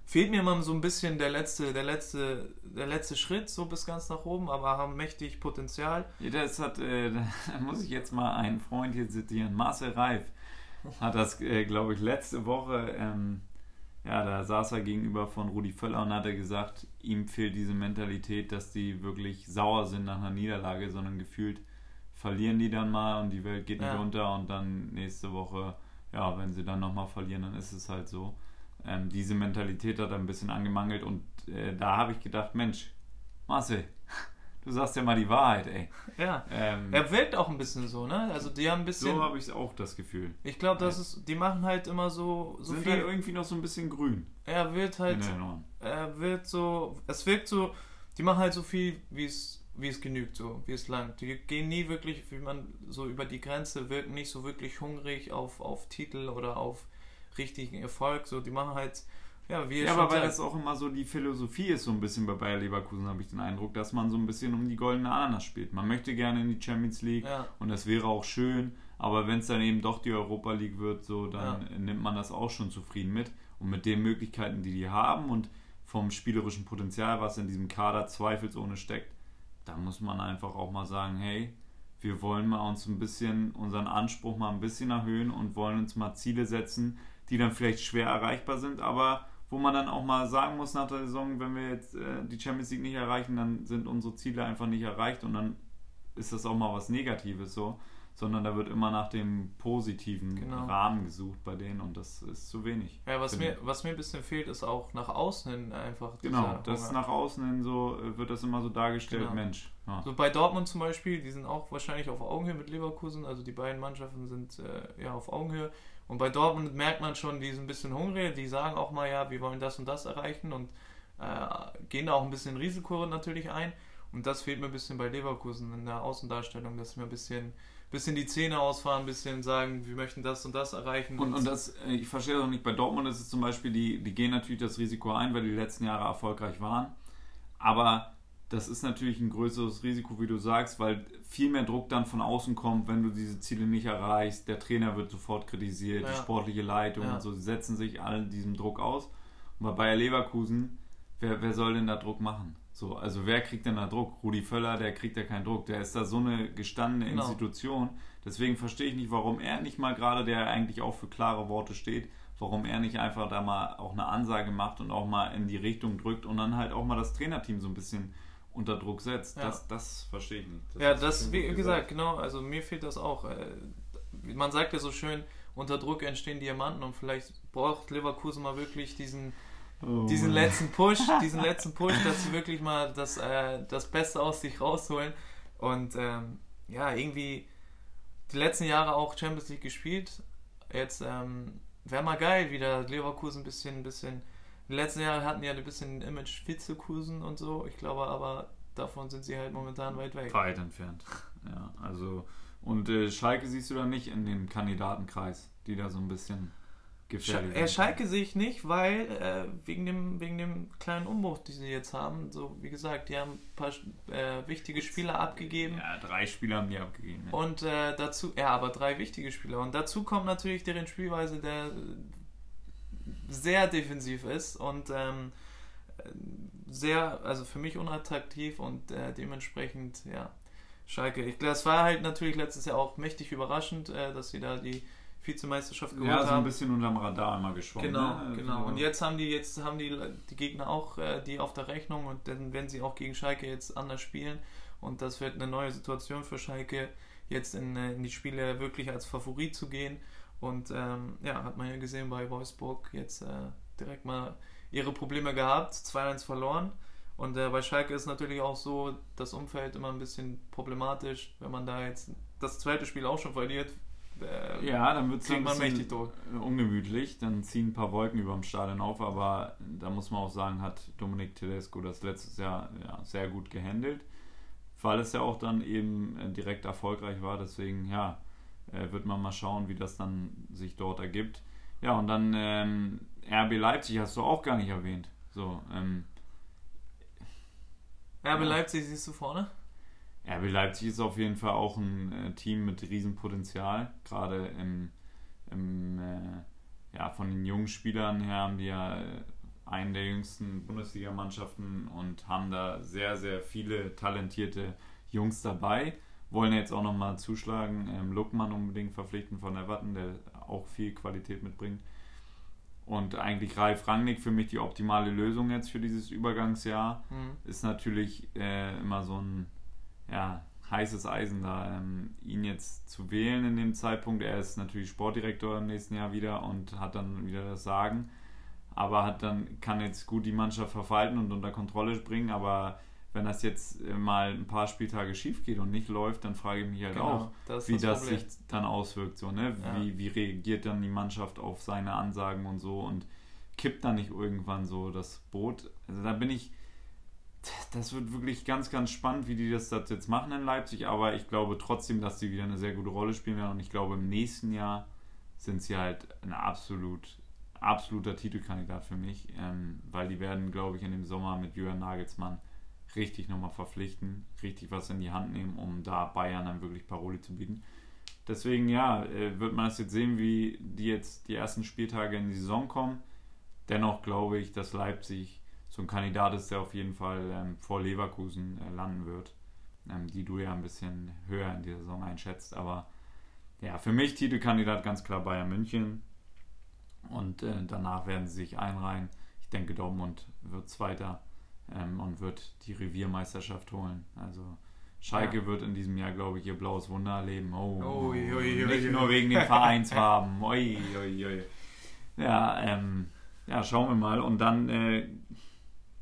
fehlt mir immer so ein bisschen der letzte, der letzte, der letzte Schritt so bis ganz nach oben, aber haben mächtig Potenzial. Ja, das hat, äh, da muss ich jetzt mal einen Freund hier zitieren. Marcel Reif hat das, äh, glaube ich, letzte Woche ähm, ja, da saß er gegenüber von Rudi Völler und hat er gesagt, ihm fehlt diese Mentalität, dass die wirklich sauer sind nach einer Niederlage, sondern gefühlt verlieren die dann mal und die Welt geht nicht unter und dann nächste Woche, ja, wenn sie dann nochmal verlieren, dann ist es halt so. Ähm, diese Mentalität hat er ein bisschen angemangelt und äh, da habe ich gedacht, Mensch, Marcel, Du sagst ja mal die Wahrheit, ey. Ja. Ähm, er wirkt auch ein bisschen so, ne? Also die haben ein bisschen. So habe ich auch das Gefühl. Ich glaube, das ja. ist. Die machen halt immer so. so Sind viel, halt irgendwie noch so ein bisschen grün. Er wird halt. Er wird so. Es wirkt so. Die machen halt so viel, wie es wie es genügt, so wie es langt. Die gehen nie wirklich, wie man so über die Grenze wirken, nicht so wirklich hungrig auf, auf Titel oder auf richtigen Erfolg. So, die machen halt ja, wie ja aber weil das auch immer so die Philosophie ist, so ein bisschen bei Bayer Leverkusen, habe ich den Eindruck, dass man so ein bisschen um die goldene Ananas spielt. Man möchte gerne in die Champions League ja. und das wäre auch schön, aber wenn es dann eben doch die Europa League wird, so, dann ja. nimmt man das auch schon zufrieden mit. Und mit den Möglichkeiten, die die haben und vom spielerischen Potenzial, was in diesem Kader zweifelsohne steckt, da muss man einfach auch mal sagen, hey, wir wollen mal uns ein bisschen, unseren Anspruch mal ein bisschen erhöhen und wollen uns mal Ziele setzen, die dann vielleicht schwer erreichbar sind, aber wo man dann auch mal sagen muss nach der Saison, wenn wir jetzt äh, die Champions League nicht erreichen, dann sind unsere Ziele einfach nicht erreicht und dann ist das auch mal was Negatives so, sondern da wird immer nach dem positiven genau. Rahmen gesucht bei denen und das ist zu wenig. Ja, was mir, was mir ein bisschen fehlt, ist auch nach außen hin einfach. Genau, das Hunger. nach außen hin so äh, wird das immer so dargestellt, genau. Mensch. Ja. So bei Dortmund zum Beispiel, die sind auch wahrscheinlich auf Augenhöhe mit Leverkusen, also die beiden Mannschaften sind äh, ja auf Augenhöhe und bei Dortmund merkt man schon, die sind ein bisschen hungrig, die sagen auch mal, ja, wir wollen das und das erreichen und äh, gehen da auch ein bisschen Risiko natürlich ein. Und das fehlt mir ein bisschen bei Leverkusen in der Außendarstellung, dass wir ein bisschen, bisschen die Zähne ausfahren, ein bisschen sagen, wir möchten das und das erreichen. Und, und das, äh, ich verstehe das auch nicht, bei Dortmund ist es zum Beispiel, die, die gehen natürlich das Risiko ein, weil die letzten Jahre erfolgreich waren. Aber das ist natürlich ein größeres Risiko, wie du sagst, weil viel mehr Druck dann von außen kommt, wenn du diese Ziele nicht erreichst. Der Trainer wird sofort kritisiert, ja. die sportliche Leitung ja. und so. Sie setzen sich allen diesem Druck aus. Und bei Bayer Leverkusen, wer, wer soll denn da Druck machen? So, also wer kriegt denn da Druck? Rudi Völler, der kriegt ja keinen Druck. Der ist da so eine gestandene genau. Institution. Deswegen verstehe ich nicht, warum er nicht mal gerade, der eigentlich auch für klare Worte steht, warum er nicht einfach da mal auch eine Ansage macht und auch mal in die Richtung drückt und dann halt auch mal das Trainerteam so ein bisschen unter Druck setzt. Ja. Das, das verstehe ich nicht. Das ja, das, wie gesagt, gesagt, genau, also mir fehlt das auch. Äh, man sagt ja so schön, unter Druck entstehen Diamanten und vielleicht braucht Leverkusen mal wirklich diesen, oh. diesen letzten Push, diesen letzten Push, dass sie wirklich mal das, äh, das Beste aus sich rausholen. Und ähm, ja, irgendwie die letzten Jahre auch Champions League gespielt. Jetzt ähm, wäre mal geil, wieder Leverkusen ein bisschen, ein bisschen die letzten Jahre hatten ja ein bisschen Image Vizekusen und so. Ich glaube aber, davon sind sie halt momentan weit weg. Weit entfernt. Ja, also. Und äh, Schalke siehst du da nicht in dem Kandidatenkreis, die da so ein bisschen gefährlich sind. Schalke sehe ich nicht, weil äh, wegen, dem, wegen dem kleinen Umbruch, den sie jetzt haben, so wie gesagt, die haben ein paar äh, wichtige Spieler abgegeben. Ja, drei Spieler haben die abgegeben. Ja. Und äh, dazu, ja, aber drei wichtige Spieler. Und dazu kommt natürlich deren Spielweise, der sehr defensiv ist und ähm, sehr, also für mich unattraktiv und äh, dementsprechend, ja, Schalke. Ich, das war halt natürlich letztes Jahr auch mächtig überraschend, äh, dass sie da die Vizemeisterschaft geholt haben. Ja, so ein bisschen unterm Radar immer geschwommen. Genau, ne? genau. Also und jetzt haben die jetzt haben die, die Gegner auch äh, die auf der Rechnung und dann werden sie auch gegen Schalke jetzt anders spielen und das wird eine neue Situation für Schalke, jetzt in, äh, in die Spiele wirklich als Favorit zu gehen und ähm, ja, hat man ja gesehen bei Wolfsburg jetzt äh, direkt mal ihre Probleme gehabt, 2-1 verloren. Und äh, bei Schalke ist natürlich auch so das Umfeld immer ein bisschen problematisch, wenn man da jetzt das zweite Spiel auch schon verliert, äh, ja, dann wird es man mächtig durch. ungemütlich. Dann ziehen ein paar Wolken über dem Stadion auf, aber da muss man auch sagen, hat Dominik Tedesco das letztes Jahr ja, sehr gut gehandelt, weil es ja auch dann eben äh, direkt erfolgreich war. Deswegen, ja, äh, wird man mal schauen, wie das dann sich dort ergibt. Ja, und dann ähm, RB Leipzig hast du auch gar nicht erwähnt. So, ähm, RB Leipzig siehst du vorne? RB Leipzig ist auf jeden Fall auch ein äh, Team mit Riesenpotenzial. Gerade im, im äh, ja, von den jungen Spielern her haben die ja äh, einen der jüngsten Bundesligamannschaften und haben da sehr, sehr viele talentierte Jungs dabei. Wollen jetzt auch nochmal zuschlagen, ähm, Luckmann unbedingt verpflichten von Everton, der auch viel Qualität mitbringt. Und eigentlich Ralf Rangnick für mich die optimale Lösung jetzt für dieses Übergangsjahr. Mhm. Ist natürlich äh, immer so ein ja, heißes Eisen da, ähm, ihn jetzt zu wählen in dem Zeitpunkt. Er ist natürlich Sportdirektor im nächsten Jahr wieder und hat dann wieder das Sagen. Aber hat dann, kann jetzt gut die Mannschaft verwalten und unter Kontrolle bringen. Aber wenn das jetzt mal ein paar Spieltage schief geht und nicht läuft, dann frage ich mich halt genau, auch, das wie das, das sich dann auswirkt. So, ne? Ja. wie, wie reagiert dann die Mannschaft auf seine Ansagen und so und kippt dann nicht irgendwann so das Boot. Also da bin ich das wird wirklich ganz, ganz spannend, wie die das, das jetzt machen in Leipzig. Aber ich glaube trotzdem, dass sie wieder eine sehr gute Rolle spielen werden. Und ich glaube, im nächsten Jahr sind sie halt ein absolut, absoluter Titelkandidat für mich. Ähm, weil die werden, glaube ich, in dem Sommer mit Jürgen Nagelsmann richtig nochmal verpflichten, richtig was in die Hand nehmen, um da Bayern dann wirklich Paroli zu bieten. Deswegen, ja, äh, wird man das jetzt sehen, wie die jetzt die ersten Spieltage in die Saison kommen. Dennoch glaube ich, dass Leipzig so ein Kandidat ist, der auf jeden Fall ähm, vor Leverkusen äh, landen wird, ähm, die du ja ein bisschen höher in dieser Saison einschätzt. Aber ja, für mich Titelkandidat ganz klar Bayern München. Und äh, danach werden sie sich einreihen. Ich denke, Dortmund wird Zweiter ähm, und wird die Reviermeisterschaft holen. Also Schalke ja. wird in diesem Jahr, glaube ich, ihr blaues Wunder erleben. Oh, oh ui, nicht nur wegen den Vereinsfarben. ja, ähm, ja, schauen wir mal. Und dann äh,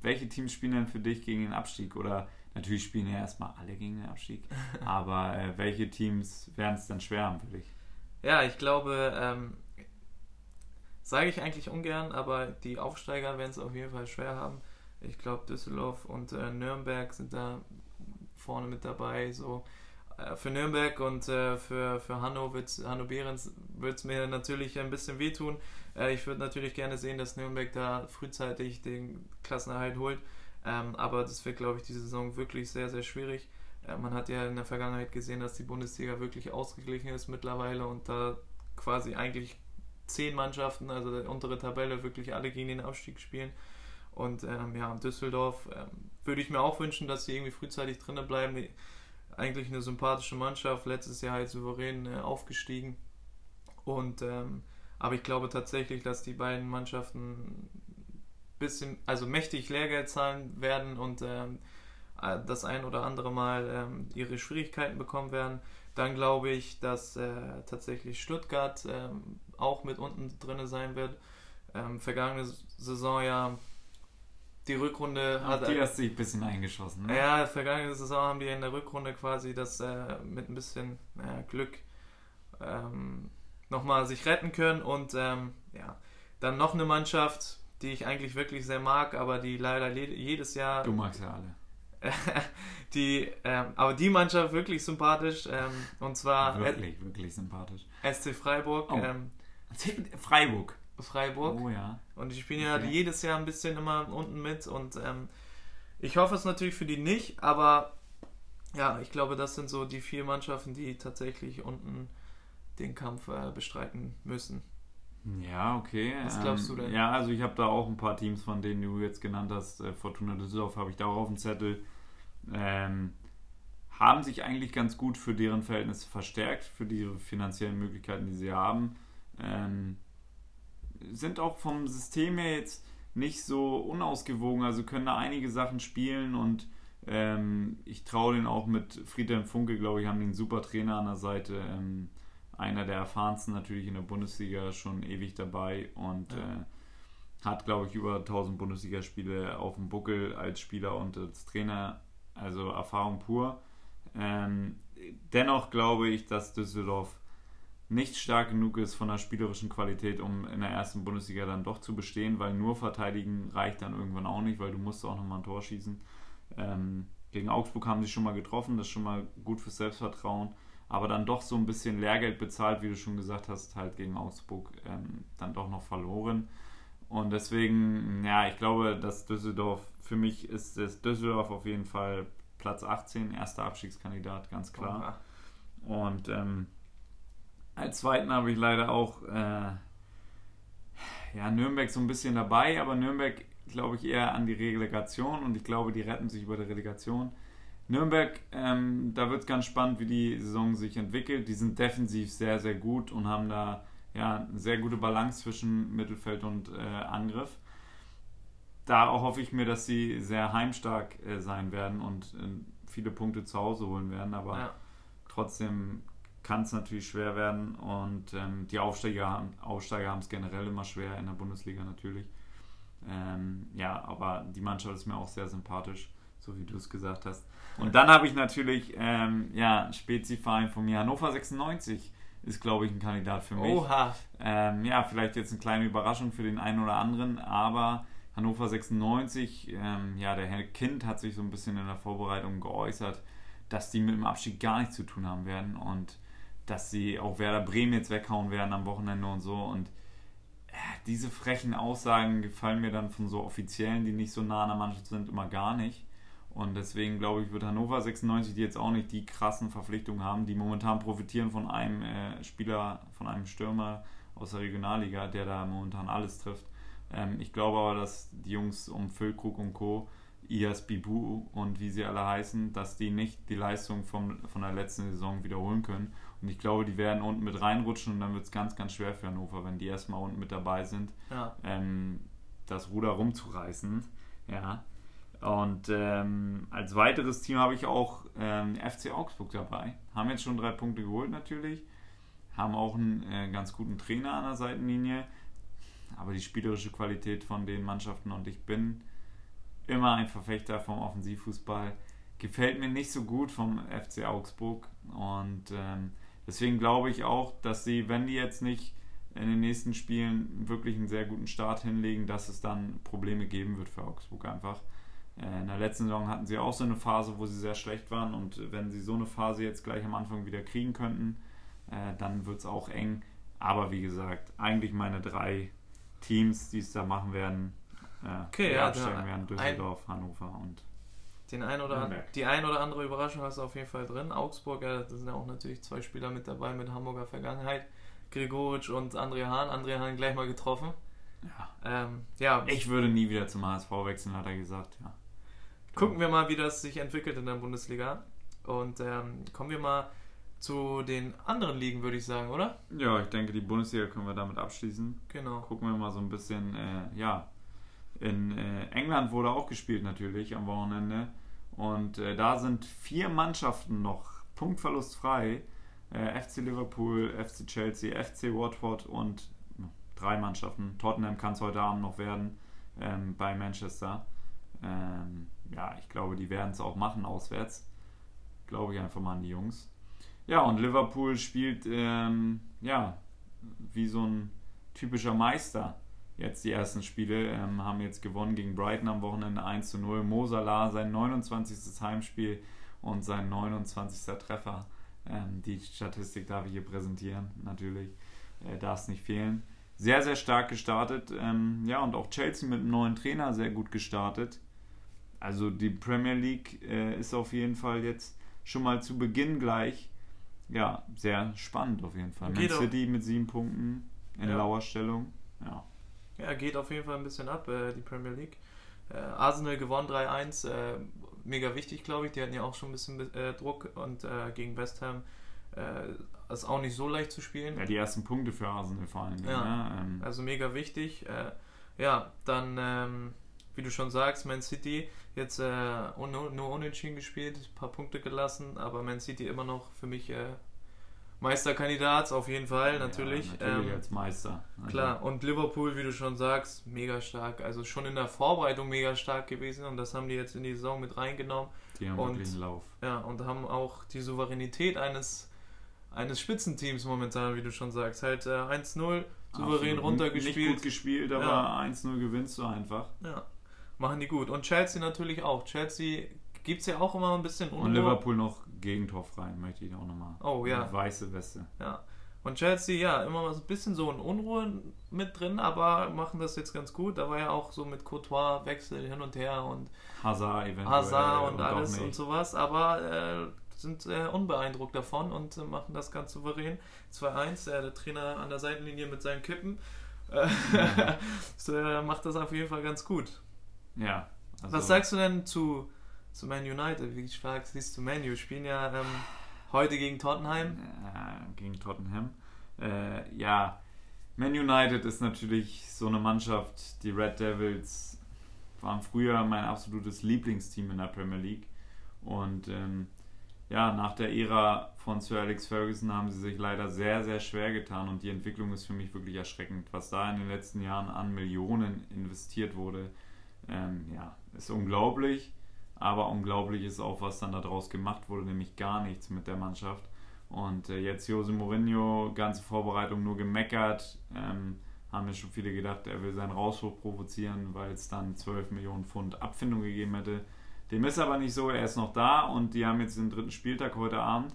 welche Teams spielen denn für dich gegen den Abstieg? Oder natürlich spielen ja erstmal alle gegen den Abstieg, aber äh, welche Teams werden es dann schwer haben für dich? Ja, ich glaube, ähm, sage ich eigentlich ungern, aber die Aufsteiger werden es auf jeden Fall schwer haben. Ich glaube, Düsseldorf und äh, Nürnberg sind da vorne mit dabei. So äh, für Nürnberg und äh, für, für Hanno, wird's, Hanno Behrens wird es mir natürlich ein bisschen wehtun. Äh, ich würde natürlich gerne sehen, dass Nürnberg da frühzeitig den Klassenerhalt holt. Ähm, aber das wird, glaube ich, diese Saison wirklich sehr, sehr schwierig. Äh, man hat ja in der Vergangenheit gesehen, dass die Bundesliga wirklich ausgeglichen ist mittlerweile und da quasi eigentlich zehn Mannschaften, also die untere Tabelle, wirklich alle gegen den Abstieg spielen. Und ähm, ja, Düsseldorf ähm, würde ich mir auch wünschen, dass sie irgendwie frühzeitig drinnen bleiben. Eigentlich eine sympathische Mannschaft, letztes Jahr halt souverän äh, aufgestiegen. Und ähm, aber ich glaube tatsächlich, dass die beiden Mannschaften bisschen, also mächtig Lehrgeld zahlen werden und ähm, äh, das ein oder andere Mal ähm, ihre Schwierigkeiten bekommen werden. Dann glaube ich, dass äh, tatsächlich Stuttgart ähm, auch mit unten drin sein wird. Ähm, vergangene Saison ja die Rückrunde hat. Die hast sich ein bisschen eingeschossen. Ne? Ja, vergangene Saison haben die in der Rückrunde quasi das äh, mit ein bisschen äh, Glück ähm, nochmal sich retten können und ähm, ja, dann noch eine Mannschaft, die ich eigentlich wirklich sehr mag, aber die leider jedes Jahr. Du magst ja alle. die, ähm, aber die Mannschaft wirklich sympathisch ähm, und zwar. Wirklich, wirklich sympathisch. SC Freiburg. Oh. Ähm, Freiburg. Freiburg. Oh ja. Und die spielen ja okay. jedes Jahr ein bisschen immer unten mit und ähm, ich hoffe es natürlich für die nicht, aber ja, ich glaube, das sind so die vier Mannschaften, die tatsächlich unten den Kampf äh, bestreiten müssen. Ja, okay. Was glaubst du denn? Ähm, ja, also ich habe da auch ein paar Teams, von denen du jetzt genannt hast. Äh, Fortuna Düsseldorf habe ich da auch auf dem Zettel. Ähm, haben sich eigentlich ganz gut für deren Verhältnisse verstärkt, für die finanziellen Möglichkeiten, die sie haben. Ähm, sind auch vom System her jetzt nicht so unausgewogen, also können da einige Sachen spielen und ähm, ich traue den auch mit Friedhelm Funke, glaube ich, haben den super Trainer an der Seite. Ähm, einer der erfahrensten natürlich in der Bundesliga, schon ewig dabei und ja. äh, hat, glaube ich, über 1000 Bundesligaspiele auf dem Buckel als Spieler und als Trainer, also Erfahrung pur. Ähm, dennoch glaube ich, dass Düsseldorf nicht stark genug ist von der spielerischen Qualität, um in der ersten Bundesliga dann doch zu bestehen, weil nur verteidigen reicht dann irgendwann auch nicht, weil du musst auch nochmal ein Tor schießen. Ähm, gegen Augsburg haben sie schon mal getroffen, das ist schon mal gut fürs Selbstvertrauen, aber dann doch so ein bisschen Lehrgeld bezahlt, wie du schon gesagt hast, halt gegen Augsburg ähm, dann doch noch verloren. Und deswegen, ja, ich glaube, dass Düsseldorf, für mich ist es Düsseldorf auf jeden Fall Platz 18, erster Abstiegskandidat, ganz klar. Und ähm, als zweiten habe ich leider auch äh, ja, Nürnberg so ein bisschen dabei, aber Nürnberg glaube ich eher an die Relegation und ich glaube, die retten sich über die Relegation. Nürnberg, ähm, da wird es ganz spannend, wie die Saison sich entwickelt. Die sind defensiv sehr, sehr gut und haben da ja, eine sehr gute Balance zwischen Mittelfeld und äh, Angriff. Da hoffe ich mir, dass sie sehr heimstark äh, sein werden und äh, viele Punkte zu Hause holen werden, aber ja. trotzdem kann es natürlich schwer werden und ähm, die Aufsteiger, Aufsteiger haben es generell immer schwer in der Bundesliga natürlich. Ähm, ja, aber die Mannschaft ist mir auch sehr sympathisch, so wie du es gesagt hast. Und dann habe ich natürlich, ähm, ja, Speziverein von mir, Hannover 96 ist, glaube ich, ein Kandidat für mich. Oha. Ähm, ja, vielleicht jetzt eine kleine Überraschung für den einen oder anderen, aber Hannover 96, ähm, ja, der Herr Kind hat sich so ein bisschen in der Vorbereitung geäußert, dass die mit dem Abstieg gar nichts zu tun haben werden und dass sie auch Werder Bremen jetzt weghauen werden am Wochenende und so. Und äh, diese frechen Aussagen gefallen mir dann von so Offiziellen, die nicht so nah an der Mannschaft sind, immer gar nicht. Und deswegen glaube ich, wird Hannover 96, die jetzt auch nicht die krassen Verpflichtungen haben, die momentan profitieren von einem äh, Spieler, von einem Stürmer aus der Regionalliga, der da momentan alles trifft. Ähm, ich glaube aber, dass die Jungs um Füllkrug und Co., Ias Bibu und wie sie alle heißen, dass die nicht die Leistung vom, von der letzten Saison wiederholen können. Und ich glaube, die werden unten mit reinrutschen und dann wird es ganz, ganz schwer für Hannover, wenn die erstmal unten mit dabei sind, ja. ähm, das Ruder rumzureißen. Ja. Und ähm, als weiteres Team habe ich auch ähm, FC Augsburg dabei. Haben jetzt schon drei Punkte geholt natürlich. Haben auch einen äh, ganz guten Trainer an der Seitenlinie. Aber die spielerische Qualität von den Mannschaften und ich bin immer ein Verfechter vom Offensivfußball. Gefällt mir nicht so gut vom FC Augsburg. Und ähm, deswegen glaube ich auch, dass sie, wenn die jetzt nicht in den nächsten Spielen wirklich einen sehr guten Start hinlegen, dass es dann Probleme geben wird für Augsburg einfach. Äh, in der letzten Saison hatten sie auch so eine Phase, wo sie sehr schlecht waren und wenn sie so eine Phase jetzt gleich am Anfang wieder kriegen könnten, äh, dann wird es auch eng. Aber wie gesagt, eigentlich meine drei Teams, die es da machen werden, äh, okay, ja, absteigen werden, Düsseldorf, Hannover und den ein oder die ein oder andere Überraschung hast du auf jeden Fall drin. Augsburg, ja, da sind ja auch natürlich zwei Spieler mit dabei mit Hamburger Vergangenheit. Gregoritsch und André Hahn. André Hahn gleich mal getroffen. Ja. Ähm, ja. Ich würde nie wieder zum HSV wechseln, hat er gesagt, ja. Gucken wir mal, wie das sich entwickelt in der Bundesliga. Und ähm, kommen wir mal zu den anderen Ligen, würde ich sagen, oder? Ja, ich denke, die Bundesliga können wir damit abschließen. Genau. Gucken wir mal so ein bisschen, äh, ja, in äh, England wurde auch gespielt natürlich am Wochenende. Und äh, da sind vier Mannschaften noch punktverlustfrei. Äh, FC Liverpool, FC Chelsea, FC Watford und drei Mannschaften. Tottenham kann es heute Abend noch werden ähm, bei Manchester. Ähm, ja, ich glaube, die werden es auch machen auswärts. Glaube ich einfach mal an die Jungs. Ja, und Liverpool spielt, ähm, ja, wie so ein typischer Meister. Jetzt die ersten Spiele ähm, haben jetzt gewonnen gegen Brighton am Wochenende 1 zu 0. Mo Salah sein 29. Heimspiel und sein 29. Treffer. Ähm, die Statistik darf ich hier präsentieren, natürlich. Äh, darf es nicht fehlen. Sehr, sehr stark gestartet. Ähm, ja, und auch Chelsea mit einem neuen Trainer sehr gut gestartet. Also die Premier League äh, ist auf jeden Fall jetzt schon mal zu Beginn gleich ja sehr spannend auf jeden Fall. Man City mit sieben Punkten in ja. Lauerstellung. Ja. Ja, geht auf jeden Fall ein bisschen ab, äh, die Premier League. Äh, Arsenal gewonnen 3-1, äh, mega wichtig, glaube ich. Die hatten ja auch schon ein bisschen äh, Druck und äh, gegen West Ham ist auch nicht so leicht zu spielen. Ja, die ersten Punkte für Arsenal vor allem. Ja, ne? ähm. Also mega wichtig. ja, dann ähm, wie du schon sagst, Man City jetzt nur, nur unentschieden gespielt, ein paar Punkte gelassen, aber Man City immer noch für mich Meisterkandidat, auf jeden Fall, ja, natürlich. natürlich ähm, als Meister. Also. Klar, und Liverpool, wie du schon sagst, mega stark. Also schon in der Vorbereitung mega stark gewesen und das haben die jetzt in die Saison mit reingenommen. Die haben und, wirklich einen Lauf. Ja, und haben auch die Souveränität eines eines Spitzenteams momentan, wie du schon sagst. Halt äh, 1-0, souverän Absolut. runtergespielt. Nicht gut gespielt, aber Ja. 1-0 gewinnst du einfach. Ja, machen die gut. Und Chelsea natürlich auch. Chelsea gibt es ja auch immer ein bisschen Und Unruhe. Liverpool noch Gegentor frei, möchte ich auch nochmal. Oh, ja. Weiße Weste. Ja. Und Chelsea, ja, immer mal so ein bisschen so in Unruhe mit drin, aber machen das jetzt ganz gut. Da war ja auch so mit Courtois Wechsel hin und her und Hazard eventuell. Hazard und auch alles und sowas, aber äh, sind äh, unbeeindruckt davon und äh, machen das ganz souverän. 2-1, äh, der Trainer an der Seitenlinie mit seinen Kippen. Äh, so, äh, macht das auf jeden Fall ganz gut. Ja. also- Was sagst du denn zu, zu Man United? Wie stark siehst du Man U? Spielen ja ähm, heute gegen Tottenheim. äh, gegen Tottenham. Äh, ja, Man United ist natürlich so eine Mannschaft. Die Red Devils waren früher mein absolutes Lieblingsteam in der Premier League. Und ähm, ja, nach der Ära von Sir Alex Ferguson haben sie sich leider sehr, sehr schwer getan. Und die Entwicklung ist für mich wirklich erschreckend. Was da in den letzten Jahren an Millionen investiert wurde, ähm, ja, ist unglaublich. Aber unglaublich ist auch, was dann daraus gemacht wurde, nämlich gar nichts mit der Mannschaft. Und äh, jetzt Jose Mourinho, ganze Vorbereitung nur gemeckert. Ähm, haben mir schon viele gedacht, er will seinen Rauswurf provozieren, weil es dann 12 Millionen Pfund Abfindung gegeben hätte. Dem ist aber nicht so, er ist noch da und die haben jetzt den dritten Spieltag heute Abend.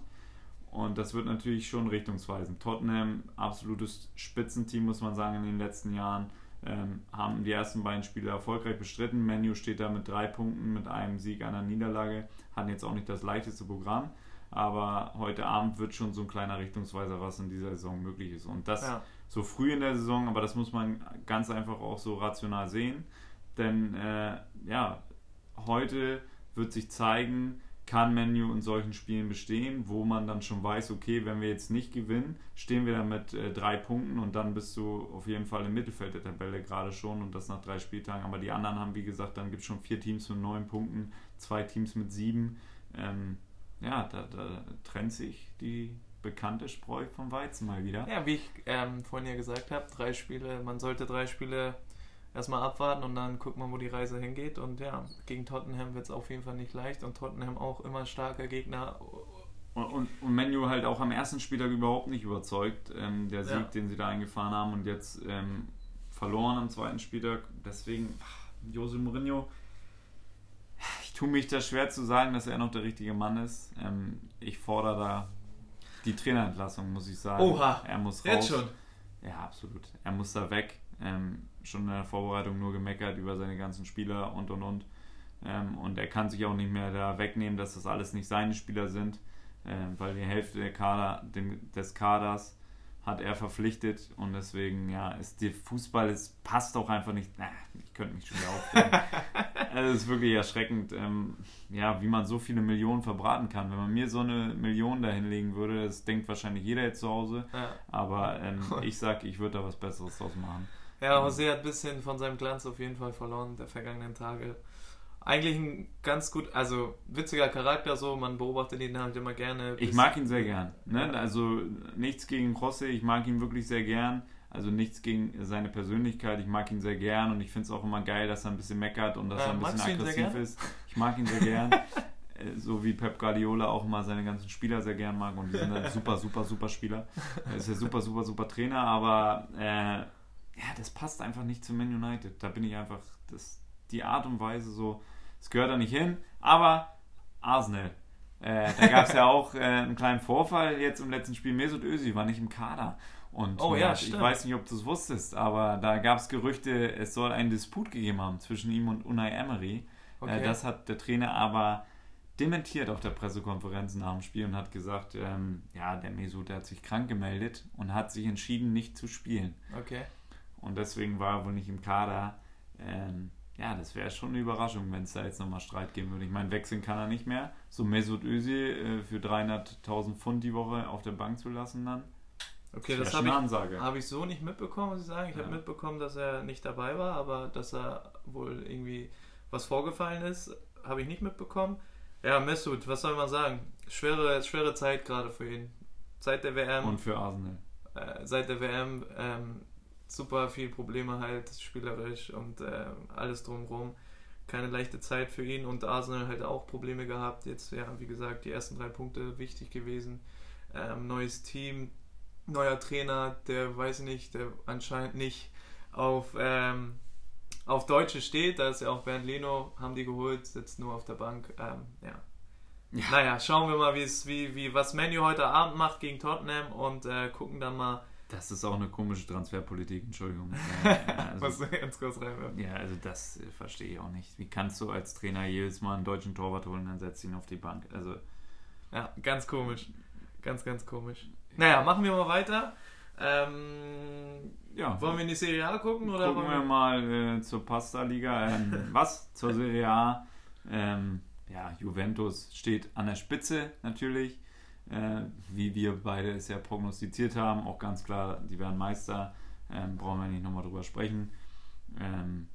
Und das wird natürlich schon richtungsweisend. Tottenham, absolutes Spitzenteam, muss man sagen, in den letzten Jahren. Ähm, haben die ersten beiden Spiele erfolgreich bestritten. Menu steht da mit drei Punkten, mit einem Sieg, einer Niederlage. Hatten jetzt auch nicht das leichteste Programm. Aber heute Abend wird schon so ein kleiner Richtungsweiser, was in dieser Saison möglich ist. Und das Ja. so früh in der Saison, aber das muss man ganz einfach auch so rational sehen. Denn äh, ja, heute wird sich zeigen, kann Menu in solchen Spielen bestehen, wo man dann schon weiß, okay, wenn wir jetzt nicht gewinnen, stehen wir dann mit äh, drei Punkten und dann bist du auf jeden Fall im Mittelfeld der Tabelle gerade schon und das nach drei Spieltagen. Aber die anderen haben, wie gesagt, dann gibt es schon vier Teams mit neun Punkten, zwei Teams mit sieben. Ähm, ja, da, da trennt sich die bekannte Spreu vom Weizen mal wieder. Ja, wie ich ähm, vorhin ja gesagt habe, drei Spiele, man sollte drei Spiele erstmal abwarten und dann guckt man, wo die Reise hingeht. Und ja, gegen Tottenham wird es auf jeden Fall nicht leicht und Tottenham auch immer starker Gegner. Und, und, und Menu halt auch am ersten Spieltag überhaupt nicht überzeugt. Ähm, der Sieg, Ja. den sie da eingefahren haben und jetzt ähm, verloren am zweiten Spieltag. Deswegen, ach, Jose Mourinho, ich tue mich da schwer zu sagen, dass er noch der richtige Mann ist. Ähm, ich fordere da die Trainerentlassung, muss ich sagen. Oha, er muss raus. Jetzt schon. Ja, absolut. Er muss da weg. Ähm, schon in der Vorbereitung nur gemeckert über seine ganzen Spieler und und und. Ähm, und er kann sich auch nicht mehr da wegnehmen, dass das alles nicht seine Spieler sind, ähm, weil die Hälfte der Kader, dem, des Kaders hat er verpflichtet und deswegen, ja, ist der Fußball, es passt auch einfach nicht. Na, ich könnte mich schon wieder aufregen. Es ist wirklich erschreckend, ähm, ja, wie man so viele Millionen verbraten kann. Wenn man mir so eine Million da hinlegen würde, das denkt wahrscheinlich jeder jetzt zu Hause. Ja. Aber ähm, ich sag, ich würde da was Besseres draus machen. Ja, Jose hat ein bisschen von seinem Glanz auf jeden Fall verloren der vergangenen Tage. Eigentlich ein ganz gut, also witziger Charakter so, man beobachtet ihn halt immer gerne. Ich mag ihn sehr gern. Ne? Also nichts gegen José, ich mag ihn wirklich sehr gern. Also nichts gegen seine Persönlichkeit, ich mag ihn sehr gern und ich finde es auch immer geil, dass er ein bisschen meckert und dass Ja, er ein bisschen aggressiv ist. Ich mag ihn sehr gern. Äh, So wie Pep Guardiola auch immer seine ganzen Spieler sehr gern mag und die sind halt super, super, super Spieler. Er ist ja super, super, super Trainer, aber äh, ja, das passt einfach nicht zu Man United. Da bin ich einfach, das, die Art und Weise so, es gehört da nicht hin, aber Arsenal. Äh, da gab es ja auch äh, einen kleinen Vorfall jetzt im letzten Spiel. Mesut Özil war nicht im Kader. Und Oh ja, äh, ich weiß nicht, ob du es wusstest, aber da gab es Gerüchte, es soll einen Disput gegeben haben zwischen ihm und Unai Emery. Okay. Äh, das hat der Trainer aber dementiert auf der Pressekonferenz nach dem Spiel und hat gesagt, ähm, ja, der Mesut der hat sich krank gemeldet und hat sich entschieden, nicht zu spielen. Okay. Und deswegen war er wohl nicht im Kader. Ähm, ja, das wäre schon eine Überraschung, wenn es da jetzt nochmal Streit geben würde. Ich meine, wechseln kann er nicht mehr. So Mesut Özil äh, für 300.000 Pfund die Woche auf der Bank zu lassen dann. Okay, das schon habe ich, hab ich so nicht mitbekommen, muss ich sagen. Ich Ja. habe mitbekommen, dass er nicht dabei war, aber dass er wohl irgendwie was vorgefallen ist, habe ich nicht mitbekommen. Ja, Mesut, was soll man sagen? Schwere, schwere Zeit gerade für ihn. Seit der WM, Und für Arsenal. äh, seit der WM ähm, super viel Probleme halt, spielerisch und äh, alles drumherum. Keine leichte Zeit für ihn und Arsenal halt auch Probleme gehabt. Jetzt, ja, wie gesagt, die ersten drei Punkte wichtig gewesen. ähm, neues Team, neuer Trainer, der weiß ich nicht, der anscheinend nicht auf, ähm, auf Deutsche steht. Da ist ja auch Bernd Leno, haben die geholt, sitzt nur auf der Bank. Ähm, ja. ja. Naja, schauen wir mal, wie, wie, was Menu heute Abend macht gegen Tottenham und äh, gucken dann mal. Das ist auch eine komische Transferpolitik, Entschuldigung. also, was ganz kurz reinwerfen. Ja, also das äh, verstehe ich auch nicht. Wie kannst du als Trainer jedes Mal einen deutschen Torwart holen und dann setzt ihn auf die Bank? Also. Ja, ganz komisch. Ganz, ganz komisch. Naja, machen wir mal weiter. Ähm, ja. Wollen wir in die Serie A gucken? Oder gucken wir, wir mal äh, zur Pasta-Liga. Ähm, was? Zur Serie A. Ähm, ja, Juventus steht an der Spitze natürlich. Äh, wie wir beide es ja prognostiziert haben. Auch ganz klar, die werden Meister. Ähm, brauchen wir nicht nochmal drüber sprechen. Ähm,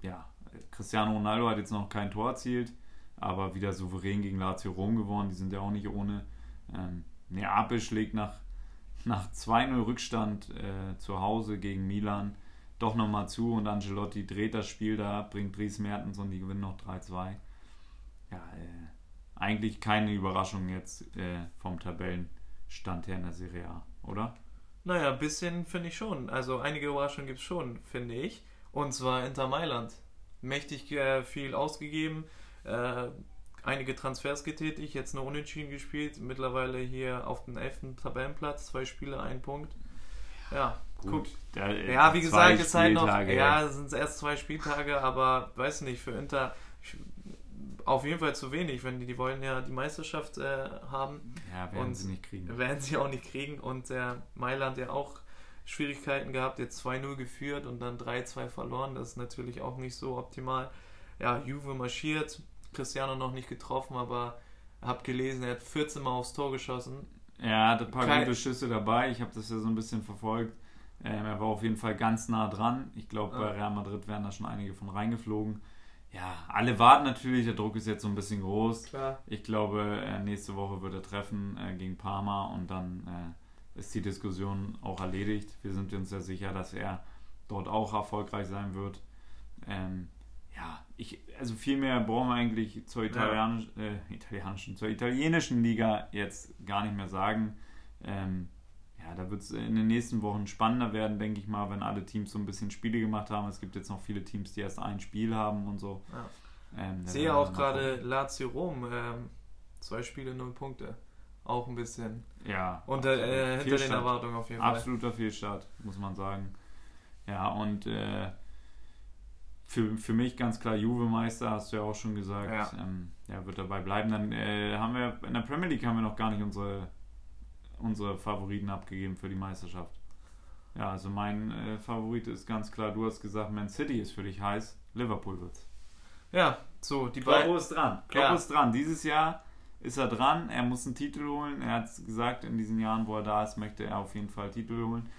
ja, Cristiano Ronaldo hat jetzt noch kein Tor erzielt, aber wieder souverän gegen Lazio Rom gewonnen. Die sind ja auch nicht ohne. Ähm, Neapel schlägt nach, nach 2-0 Rückstand äh, zu Hause gegen Milan doch nochmal zu und Angelotti dreht das Spiel da, bringt Dries Mertens und die gewinnen noch 3-2. Ja, äh, eigentlich keine Überraschung jetzt äh, vom Tabellenstand her in der Serie A, oder? Naja, ein bisschen finde ich schon. Also einige Überraschungen gibt es schon, finde ich. Und zwar Inter Mailand. Mächtig äh, viel ausgegeben, äh, einige Transfers getätigt, jetzt nur Unentschieden gespielt, mittlerweile hier auf dem 11. Tabellenplatz, zwei Spiele, ein Punkt. Ja, gut. Der, äh, ja, wie gesagt, es halt noch, ja, es sind erst zwei Spieltage, aber weiß nicht, für Inter auf jeden Fall zu wenig, wenn die, die wollen ja die Meisterschaft äh, haben. Ja, werden und sie nicht kriegen. Werden sie auch nicht kriegen und der Mailand ja auch Schwierigkeiten gehabt, jetzt 2-0 geführt und dann 3-2 verloren, das ist natürlich auch nicht so optimal. Ja, Juve marschiert, Cristiano noch nicht getroffen, aber hab gelesen, er hat 14 Mal aufs Tor geschossen. Er hatte ein paar Kein... gute Schüsse dabei. Ich habe das ja so ein bisschen verfolgt. Ähm, er war auf jeden Fall ganz nah dran. Ich glaube, bei Real Madrid wären da schon einige von reingeflogen. Ja, alle warten natürlich. Der Druck ist jetzt so ein bisschen groß. Klar. Ich glaube, äh, nächste Woche wird er treffen äh, gegen Parma und dann äh, ist die Diskussion auch erledigt. Wir sind uns ja sicher, dass er dort auch erfolgreich sein wird. Ähm, ja, ich, also viel mehr brauchen wir eigentlich zur Italianisch, ja. äh, italienischen, zur italienischen Liga jetzt gar nicht mehr sagen. Ähm, ja, da wird es in den nächsten Wochen spannender werden, denke ich mal, wenn alle Teams so ein bisschen Spiele gemacht haben. Es gibt jetzt noch viele Teams, die erst ein Spiel haben und so. Ja. Ähm, Sehe auch gerade Lazio Rom, ähm, zwei Spiele, null Punkte. Auch ein bisschen ja, unter, äh, hinter den Erwartungen auf jeden Fall. Absoluter Fehlstart, muss man sagen. Ja, und äh, für, für mich ganz klar Juve-Meister, hast du ja auch schon gesagt. Ja, ähm, ja wird dabei bleiben. Dann äh, haben wir in der Premier League haben wir noch gar nicht unsere, unsere Favoriten abgegeben für die Meisterschaft. Ja, also mein äh, Favorit ist ganz klar, du hast gesagt, Man City ist für dich heiß, Liverpool wird's. Ja, so, die beiden. Kloppo ist dran. Kloppo ja. ist dran. Dieses Jahr ist er dran. Er muss einen Titel holen. Er hat gesagt, in diesen Jahren, wo er da ist, möchte er auf jeden Fall Titel holen.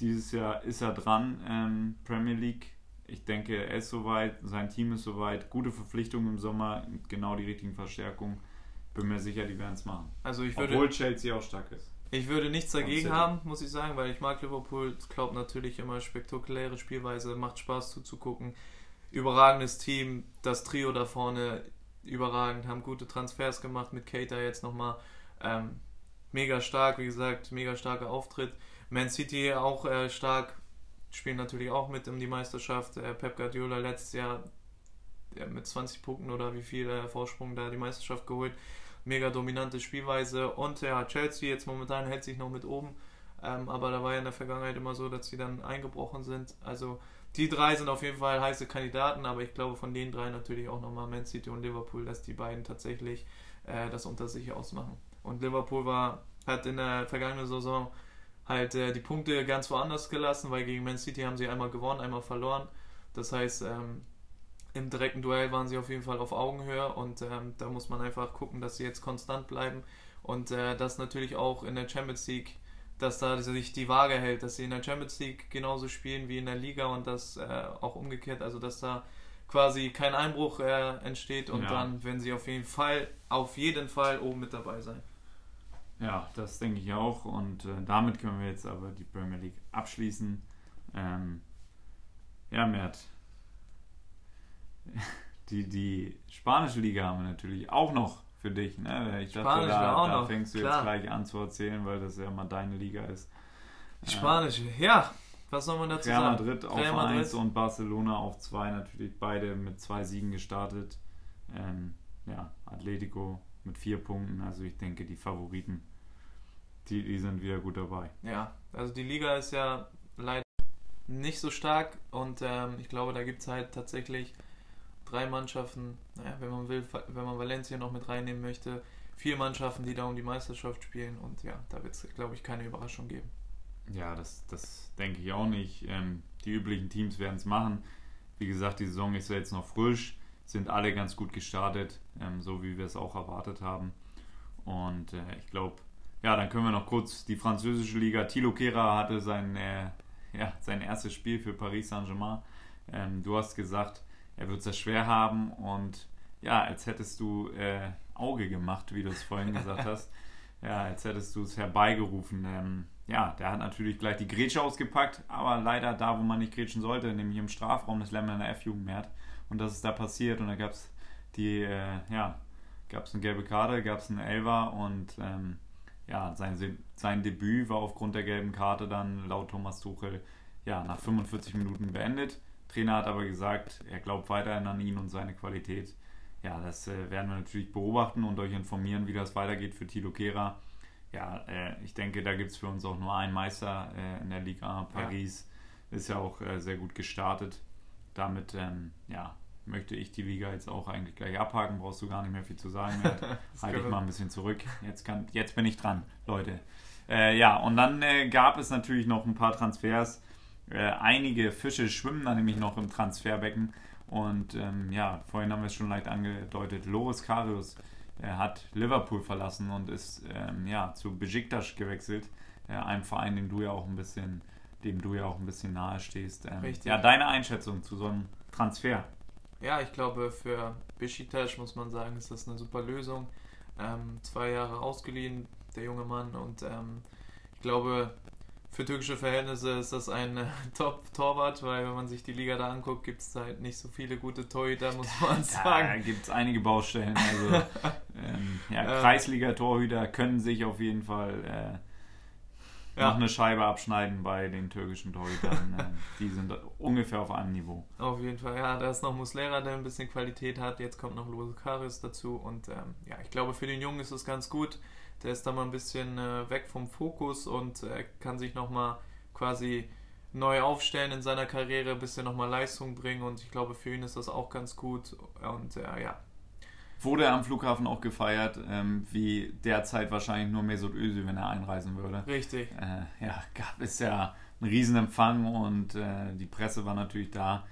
Dieses Jahr ist er dran. Ähm, Premier League ich denke, er ist soweit, sein Team ist soweit, gute Verpflichtungen im Sommer, genau die richtigen Verstärkungen. Bin mir sicher, die werden es machen. Also ich würde, Obwohl Chelsea auch stark ist. Ich würde nichts dagegen haben, muss ich sagen, weil ich mag Liverpool. Glaubt natürlich immer spektakuläre Spielweise, macht Spaß zuzugucken. Überragendes Team, das Trio da vorne überragend, haben gute Transfers gemacht mit Cater jetzt nochmal. Ähm, mega stark, wie gesagt, mega starker Auftritt. Man City auch äh, stark, spielen natürlich auch mit um die Meisterschaft. Äh, Pep Guardiola letztes Jahr ja, mit 20 Punkten oder wie viel äh, Vorsprung da die Meisterschaft geholt. Mega dominante Spielweise. Und ja, Chelsea jetzt momentan hält sich noch mit oben. Ähm, aber da war ja in der Vergangenheit immer so, dass sie dann eingebrochen sind. Also die drei sind auf jeden Fall heiße Kandidaten, aber ich glaube von den drei natürlich auch nochmal Man City und Liverpool, dass die beiden tatsächlich äh, das unter sich ausmachen. Und Liverpool war, hat in der vergangenen Saison halt äh, die Punkte ganz woanders gelassen, weil gegen Man City haben sie einmal gewonnen, einmal verloren. Das heißt, ähm, im direkten Duell waren sie auf jeden Fall auf Augenhöhe und ähm, da muss man einfach gucken, dass sie jetzt konstant bleiben und äh, das natürlich auch in der Champions League, dass da sich die Waage hält, dass sie in der Champions League genauso spielen wie in der Liga und das äh, auch umgekehrt, also dass da quasi kein Einbruch äh, entsteht und ja. dann werden sie auf jeden Fall, auf jeden Fall oben mit dabei sein. Ja, das denke ich auch. Und äh, damit können wir jetzt aber die Premier League abschließen. Ähm, ja, Mert. Die, die spanische Liga haben wir natürlich auch noch für dich. Ne? Ich dachte, Spanische da, auch da noch, fängst du klar. jetzt gleich an zu erzählen, weil das ja mal deine Liga ist. Die Spanische, ja. Was soll man dazu Real sagen? Madrid auf Real Madrid. 1 und Barcelona auf 2, natürlich beide mit zwei Siegen gestartet. Ähm, ja, Atletico mit vier Punkten, also ich denke, die Favoriten, die, die sind wieder gut dabei. Ja, also die Liga ist ja leider nicht so stark und ähm, ich glaube, da gibt es halt tatsächlich drei Mannschaften, naja, wenn man will, wenn man Valencia noch mit reinnehmen möchte, vier Mannschaften, die da um die Meisterschaft spielen und ja, da wird es, glaube ich, keine Überraschung geben. Ja, das, das denke ich auch nicht. Ähm, die üblichen Teams werden es machen. Wie gesagt, die Saison ist ja jetzt noch frisch, sind alle ganz gut gestartet, ähm, so wie wir es auch erwartet haben. Und äh, ich glaube, ja, dann können wir noch kurz die französische Liga. Thilo Kehrer hatte sein, äh, ja, sein erstes Spiel für Paris Saint-Germain. Ähm, du hast gesagt, er wird es sehr schwer haben und ja, als hättest du äh, Auge gemacht, wie du es vorhin gesagt hast. Ja, als hättest du es herbeigerufen. Ähm, ja, der hat natürlich gleich die Grätsche ausgepackt, aber leider da, wo man nicht grätschen sollte, nämlich im Strafraum des Lemmerner F-Jugend mehr. Und das ist da passiert und da gab es die, äh, ja, gab es eine gelbe Karte, gab es einen Elfer und ähm, ja, sein, sein Debüt war aufgrund der gelben Karte dann laut Thomas Tuchel ja, nach 45 Minuten beendet. Trainer hat aber gesagt, er glaubt weiterhin an ihn und seine Qualität. Ja, das äh, werden wir natürlich beobachten und euch informieren, wie das weitergeht für Tilo Kehrer. Ja, äh, ich denke, da gibt es für uns auch nur einen Meister äh, in der Liga. Paris ist ja auch äh, sehr gut gestartet. Damit, ähm, ja, möchte ich die Liga jetzt auch eigentlich gleich abhaken. Brauchst du gar nicht mehr viel zu sagen. Halte ich mal ein bisschen zurück. Jetzt, kann, jetzt bin ich dran, Leute. Äh, ja, und dann äh, gab es natürlich noch ein paar Transfers. Äh, einige Fische schwimmen da nämlich noch im Transferbecken. Und ähm, ja, vorhin haben wir es schon leicht angedeutet. Loris Karius er hat Liverpool verlassen und ist ähm, ja, zu Besiktas gewechselt. Äh, einem Verein, dem du ja auch ein bisschen, dem du ja auch ein bisschen nahe stehst. Ähm, Richtig. Ja, deine Einschätzung zu so einem Transfer. Ja, ich glaube, für Besiktas muss man sagen, ist das eine super Lösung. Ähm, zwei Jahre ausgeliehen, der junge Mann. Und ähm, ich glaube, für türkische Verhältnisse ist das ein äh, Top-Torwart, weil wenn man sich die Liga da anguckt, gibt es halt nicht so viele gute Torhüter, muss man Da sagen. gibt es einige Baustellen. Also, ähm, ja, Ähm. Kreisliga-Torhüter können sich auf jeden Fall äh, Ja. noch eine Scheibe abschneiden bei den türkischen Torhütern. ähm, die sind ungefähr auf einem Niveau. Auf jeden Fall, ja, da ist noch Muslera, der ein bisschen Qualität hat. Jetzt kommt noch Loris Karius dazu. Und ähm, ja, ich glaube, für den Jungen ist es ganz gut. Der ist da mal ein bisschen äh, weg vom Fokus und äh, kann sich nochmal quasi neu aufstellen in seiner Karriere, ein bisschen nochmal Leistung bringen. Und ich glaube, für ihn ist das auch ganz gut. Und äh, ja, Wurde am Flughafen auch gefeiert, ähm, wie derzeit wahrscheinlich nur Mesut Özil, wenn er einreisen würde. richtig. Äh, ja, gab es ja einen Riesenempfang und äh, die Presse war natürlich da.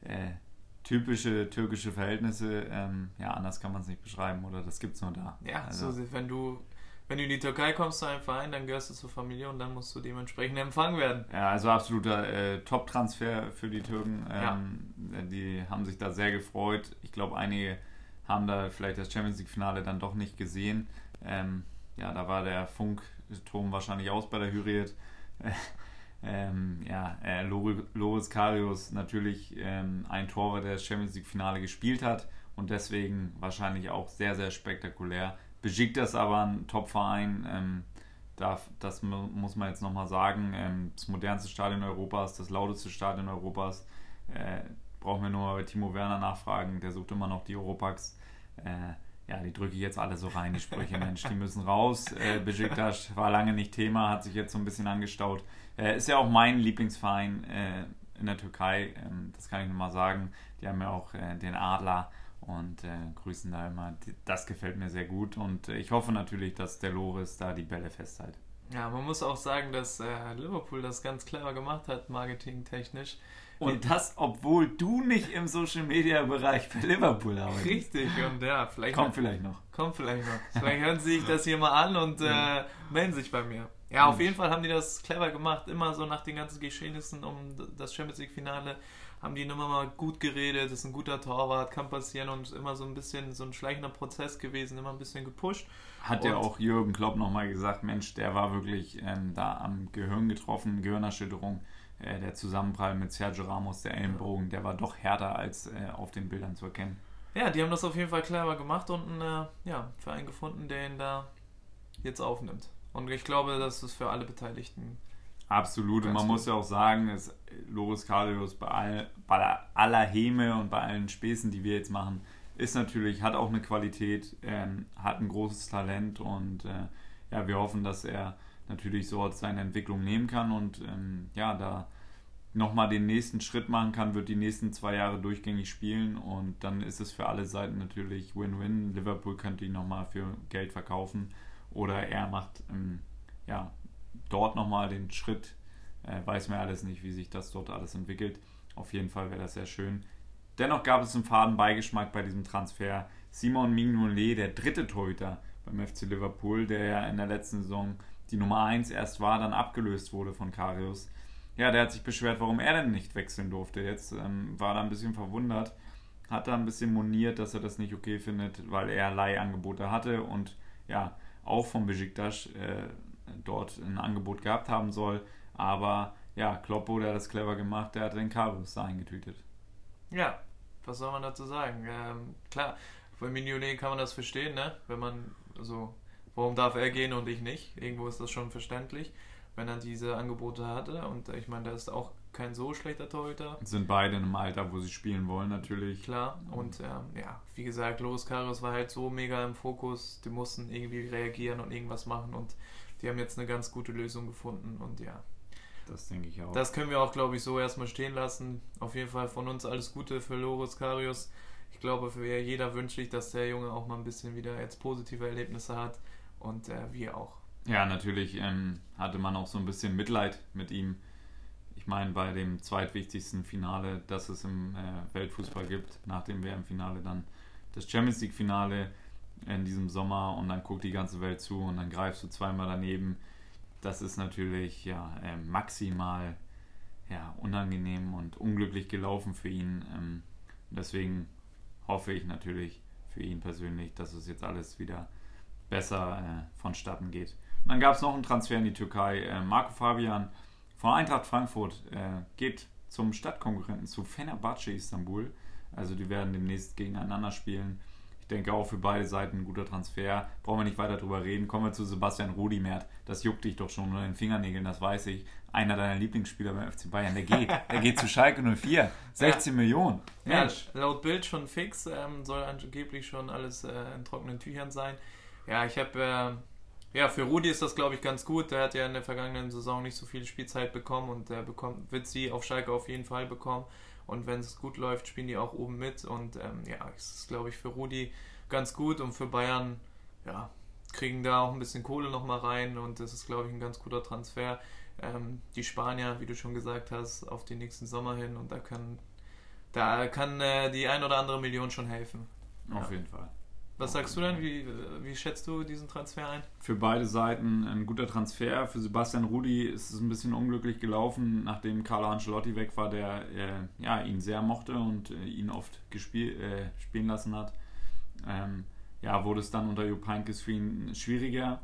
Äh, typische türkische Verhältnisse, ähm, ja, anders kann man es nicht beschreiben, oder das gibt es nur da. Ja, also, so, wenn du. Wenn du in die Türkei kommst zu einem Verein, dann gehörst du zur Familie und dann musst du dementsprechend empfangen werden. ja, also absoluter äh, Top-Transfer für die Türken. Ja. Ähm, Die haben sich da sehr gefreut. Ich glaube, einige haben da vielleicht das Champions League-Finale dann doch nicht gesehen. Ähm, ja, da war der Funkturm wahrscheinlich aus bei der Hürriyet. ähm, ja, äh, Lori- Loris Karius natürlich ähm, ein Torwart, der das Champions League-Finale gespielt hat und deswegen wahrscheinlich auch sehr, sehr spektakulär. Beschickt das aber ein Top-Verein. Ähm, darf, das mu- muss man jetzt nochmal sagen. Ähm, das modernste Stadion Europas, das lauteste Stadion Europas. Äh, brauchen wir nur bei Timo Werner nachfragen, der sucht immer noch die Europax. Äh, ja, die drücke ich jetzt alle so rein, die Sprüche, Mensch, die müssen raus. Äh, Besiktas war lange nicht Thema, hat sich jetzt so ein bisschen angestaut. Äh, ist ja auch mein Lieblingsverein äh, in der Türkei, ähm, das kann ich nur mal sagen. Die haben ja auch äh, den Adler und äh, grüßen da immer. Das gefällt mir sehr gut und äh, ich hoffe natürlich, dass der Loris da die Bälle festhält. Ja, man muss auch sagen, dass äh, Liverpool das ganz clever gemacht hat, marketingtechnisch. Und das, obwohl du nicht im Social Media Bereich bei Liverpool arbeitest. Richtig, und ja, vielleicht Kommt vielleicht noch. kommt vielleicht noch. Vielleicht hören sie sich das hier mal an und äh, melden sich bei mir. Ja, auf jeden Fall haben die das clever gemacht. Immer so nach den ganzen Geschehnissen um das Champions League-Finale haben die immer mal gut geredet. ist ein guter Torwart, kann passieren und immer so ein bisschen so ein schleichender Prozess gewesen, immer ein bisschen gepusht. Hat ja auch Jürgen Klopp nochmal gesagt, Mensch, der war wirklich ähm, da am Gehirn getroffen, Gehirnerschütterung. Äh, der Zusammenprall mit Sergio Ramos, der Ellenbogen, der war doch härter als äh, auf den Bildern zu erkennen. Ja, die haben das auf jeden Fall clever gemacht und einen äh, ja, Verein gefunden, der ihn da jetzt aufnimmt. Und ich glaube, das ist für alle Beteiligten. Absolut. Und man gut. muss ja auch sagen, dass Loris Karius bei, all, bei aller Häme und bei allen Späßen, die wir jetzt machen, ist natürlich, hat auch eine Qualität, ähm, hat ein großes Talent und äh, ja, wir hoffen, dass er natürlich so seine Entwicklung nehmen kann und ähm, ja, da nochmal den nächsten Schritt machen kann, wird die nächsten zwei Jahre durchgängig spielen und dann ist es für alle Seiten natürlich Win-Win. Liverpool könnte ihn nochmal für Geld verkaufen oder er macht ähm, ja, dort nochmal den Schritt. Äh, weiß mir alles nicht, wie sich das dort alles entwickelt. Auf jeden Fall wäre das sehr schön. Dennoch gab es einen faden Beigeschmack bei diesem Transfer. Simon Mignolet, der dritte Torhüter beim FC Liverpool, der ja in der letzten Saison die Nummer 1 erst war, dann abgelöst wurde von Karius. Ja, der hat sich beschwert, warum er denn nicht wechseln durfte. Jetzt ähm, war er ein bisschen verwundert, hat da ein bisschen moniert, dass er das nicht okay findet, weil er Leihangebote hatte und ja, auch vom Besiktas äh, dort ein Angebot gehabt haben soll. Aber ja, Kloppo, der hat das clever gemacht, der hat den Karius da eingetütet. Ja, was soll man dazu sagen? Ähm, klar, bei Mignolet kann man das verstehen, ne? Wenn man, also, warum darf er gehen und ich nicht? Irgendwo ist das schon verständlich, wenn er diese Angebote hatte. Und ich meine, der ist auch kein so schlechter Torhüter. Sind beide in einem Alter, wo sie spielen wollen, natürlich. Klar, und ähm, ja, wie gesagt, Loris Karius war halt so mega im Fokus, die mussten irgendwie reagieren und irgendwas machen und die haben jetzt eine ganz gute Lösung gefunden und ja, das denke ich auch. Das können wir auch, glaube ich, so erstmal stehen lassen. Auf jeden Fall von uns alles Gute für Loris Karius. Ich glaube, für jeder wünscht sich, dass der Junge auch mal ein bisschen wieder jetzt positive Erlebnisse hat und äh, wir auch. Ja, natürlich ähm, hatte man auch so ein bisschen Mitleid mit ihm. Ich meine, bei dem zweitwichtigsten Finale, das es im äh, Weltfußball gibt, nach dem WM-Finale dann das Champions League-Finale in diesem Sommer und dann guckt die ganze Welt zu und dann greifst du zweimal daneben das ist natürlich ja äh, maximal ja, unangenehm und unglücklich gelaufen für ihn. Ähm, deswegen hoffe ich natürlich für ihn persönlich, dass es jetzt alles wieder besser äh, vonstatten geht. Und dann gab es noch einen Transfer in die Türkei. Äh, Marco Fabian von Eintracht Frankfurt äh, geht zum Stadtkonkurrenten zu Fenerbahce Istanbul. Also die werden demnächst gegeneinander spielen denke auch für beide Seiten ein guter Transfer. Brauchen wir nicht weiter drüber reden. Kommen wir zu Sebastian Rudimert. Das juckt dich doch schon unter den Fingernägeln, das weiß ich. Einer deiner Lieblingsspieler beim FC Bayern, der geht. Der geht zu Schalke 04. 16 ja. Millionen. Mensch. Ja, laut Bild schon fix. Ähm, soll angeblich schon alles äh, in trockenen Tüchern sein. Ja, ich habe. Äh, ja, für Rudi ist das, glaube ich, ganz gut. Der hat ja in der vergangenen Saison nicht so viel Spielzeit bekommen und der bekommt, wird sie auf Schalke auf jeden Fall bekommen. Und wenn es gut läuft, spielen die auch oben mit. Und ähm, ja, es ist, glaube ich, für Rudi ganz gut und für Bayern, ja, kriegen da auch ein bisschen Kohle nochmal rein und das ist, glaube ich, ein ganz guter Transfer. Ähm, die Spanier, wie du schon gesagt hast, auf den nächsten Sommer hin und da kann, da kann äh, die ein oder andere Million schon helfen. Auf ja. jeden Fall. Was sagst du denn? Wie, wie schätzt du diesen Transfer ein? Für beide Seiten ein guter Transfer. Für Sebastian Rudi ist es ein bisschen unglücklich gelaufen, nachdem Carlo Ancelotti weg war, der äh, ja, ihn sehr mochte und äh, ihn oft gespiel, äh, spielen lassen hat. Ähm, ja, wurde es dann unter Jupp Heynckes für ihn schwieriger.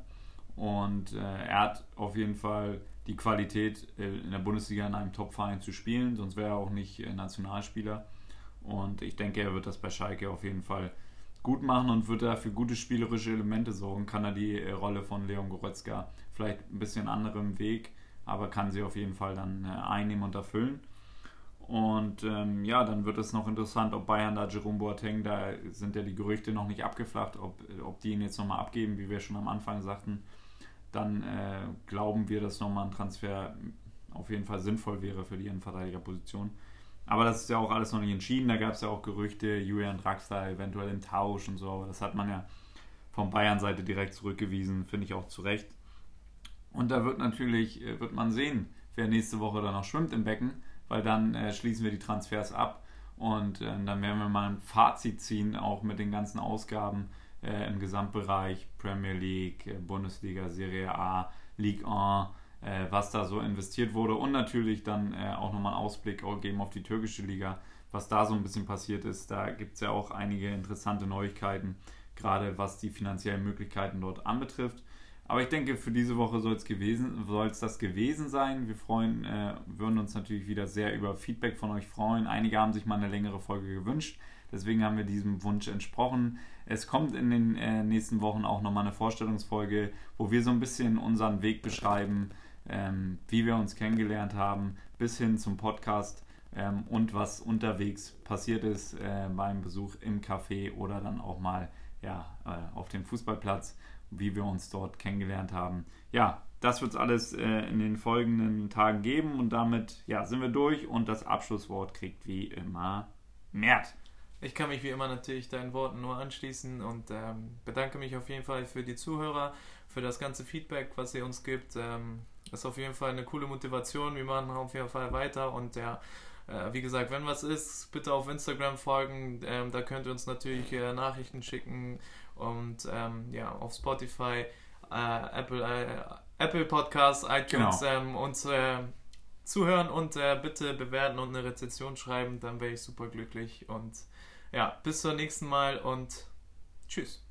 Und äh, er hat auf jeden Fall die Qualität, äh, in der Bundesliga in einem Top-Verein zu spielen, sonst wäre er auch nicht äh, Nationalspieler. Und ich denke, er wird das bei Schalke auf jeden Fall gut machen und wird da für gute spielerische Elemente sorgen, kann er die äh, Rolle von Leon Goretzka vielleicht ein bisschen anderem Weg, aber kann sie auf jeden Fall dann äh, einnehmen und erfüllen. Und ähm, ja, dann wird es noch interessant, ob Bayern da Jerome Boateng, da sind ja die Gerüchte noch nicht abgeflacht, ob, ob die ihn jetzt nochmal abgeben, wie wir schon am Anfang sagten. Dann äh, glauben wir, dass nochmal ein Transfer auf jeden Fall sinnvoll wäre für die Innenverteidigerposition. Aber das ist ja auch alles noch nicht entschieden. Da gab es ja auch Gerüchte, Julian Draxler eventuell im Tausch und so. Aber das hat man ja von Bayern-Seite direkt zurückgewiesen, finde ich auch zu Recht. Und da wird natürlich, äh, wird man sehen, wer nächste Woche dann noch schwimmt im Becken, weil dann äh, schließen wir die Transfers ab und äh, dann werden wir mal ein Fazit ziehen, auch mit den ganzen Ausgaben äh, im Gesamtbereich Premier League, äh, Bundesliga, Serie A, Ligue 1 äh, was da so investiert wurde und natürlich dann äh, auch nochmal einen Ausblick geben auf die türkische Liga, was da so ein bisschen passiert ist. Da gibt es ja auch einige interessante Neuigkeiten, gerade was die finanziellen Möglichkeiten dort anbetrifft. Aber ich denke, für diese Woche soll es gewesen, soll es das gewesen sein. Wir freuen, äh, würden uns natürlich wieder sehr über Feedback von euch freuen. Einige haben sich mal eine längere Folge gewünscht. Deswegen haben wir diesem Wunsch entsprochen. Es kommt in den äh, nächsten Wochen auch nochmal eine Vorstellungsfolge, wo wir so ein bisschen unseren Weg beschreiben, ähm, wie wir uns kennengelernt haben, bis hin zum Podcast ähm, und was unterwegs passiert ist äh, beim Besuch im Café oder dann auch mal ja, äh, auf dem Fußballplatz, wie wir uns dort kennengelernt haben. Ja, das wird es alles äh, in den folgenden Tagen geben und damit ja, sind wir durch und das Abschlusswort kriegt wie immer Mert. Ich kann mich wie immer natürlich deinen Worten nur anschließen und ähm, bedanke mich auf jeden Fall für die Zuhörer, für das ganze Feedback, was ihr uns gibt. Ähm, ist auf jeden Fall eine coole Motivation. Wir machen auf jeden Fall weiter und ja, äh, wie gesagt, wenn was ist, bitte auf Instagram folgen. Ähm, da könnt ihr uns natürlich äh, Nachrichten schicken und ähm, ja, auf Spotify, äh, Apple, äh, Apple Podcasts, iTunes genau. ähm, uns äh, zuhören und äh, bitte bewerten und eine Rezension schreiben. Dann wäre ich super glücklich und ja, bis zum nächsten Mal und tschüss.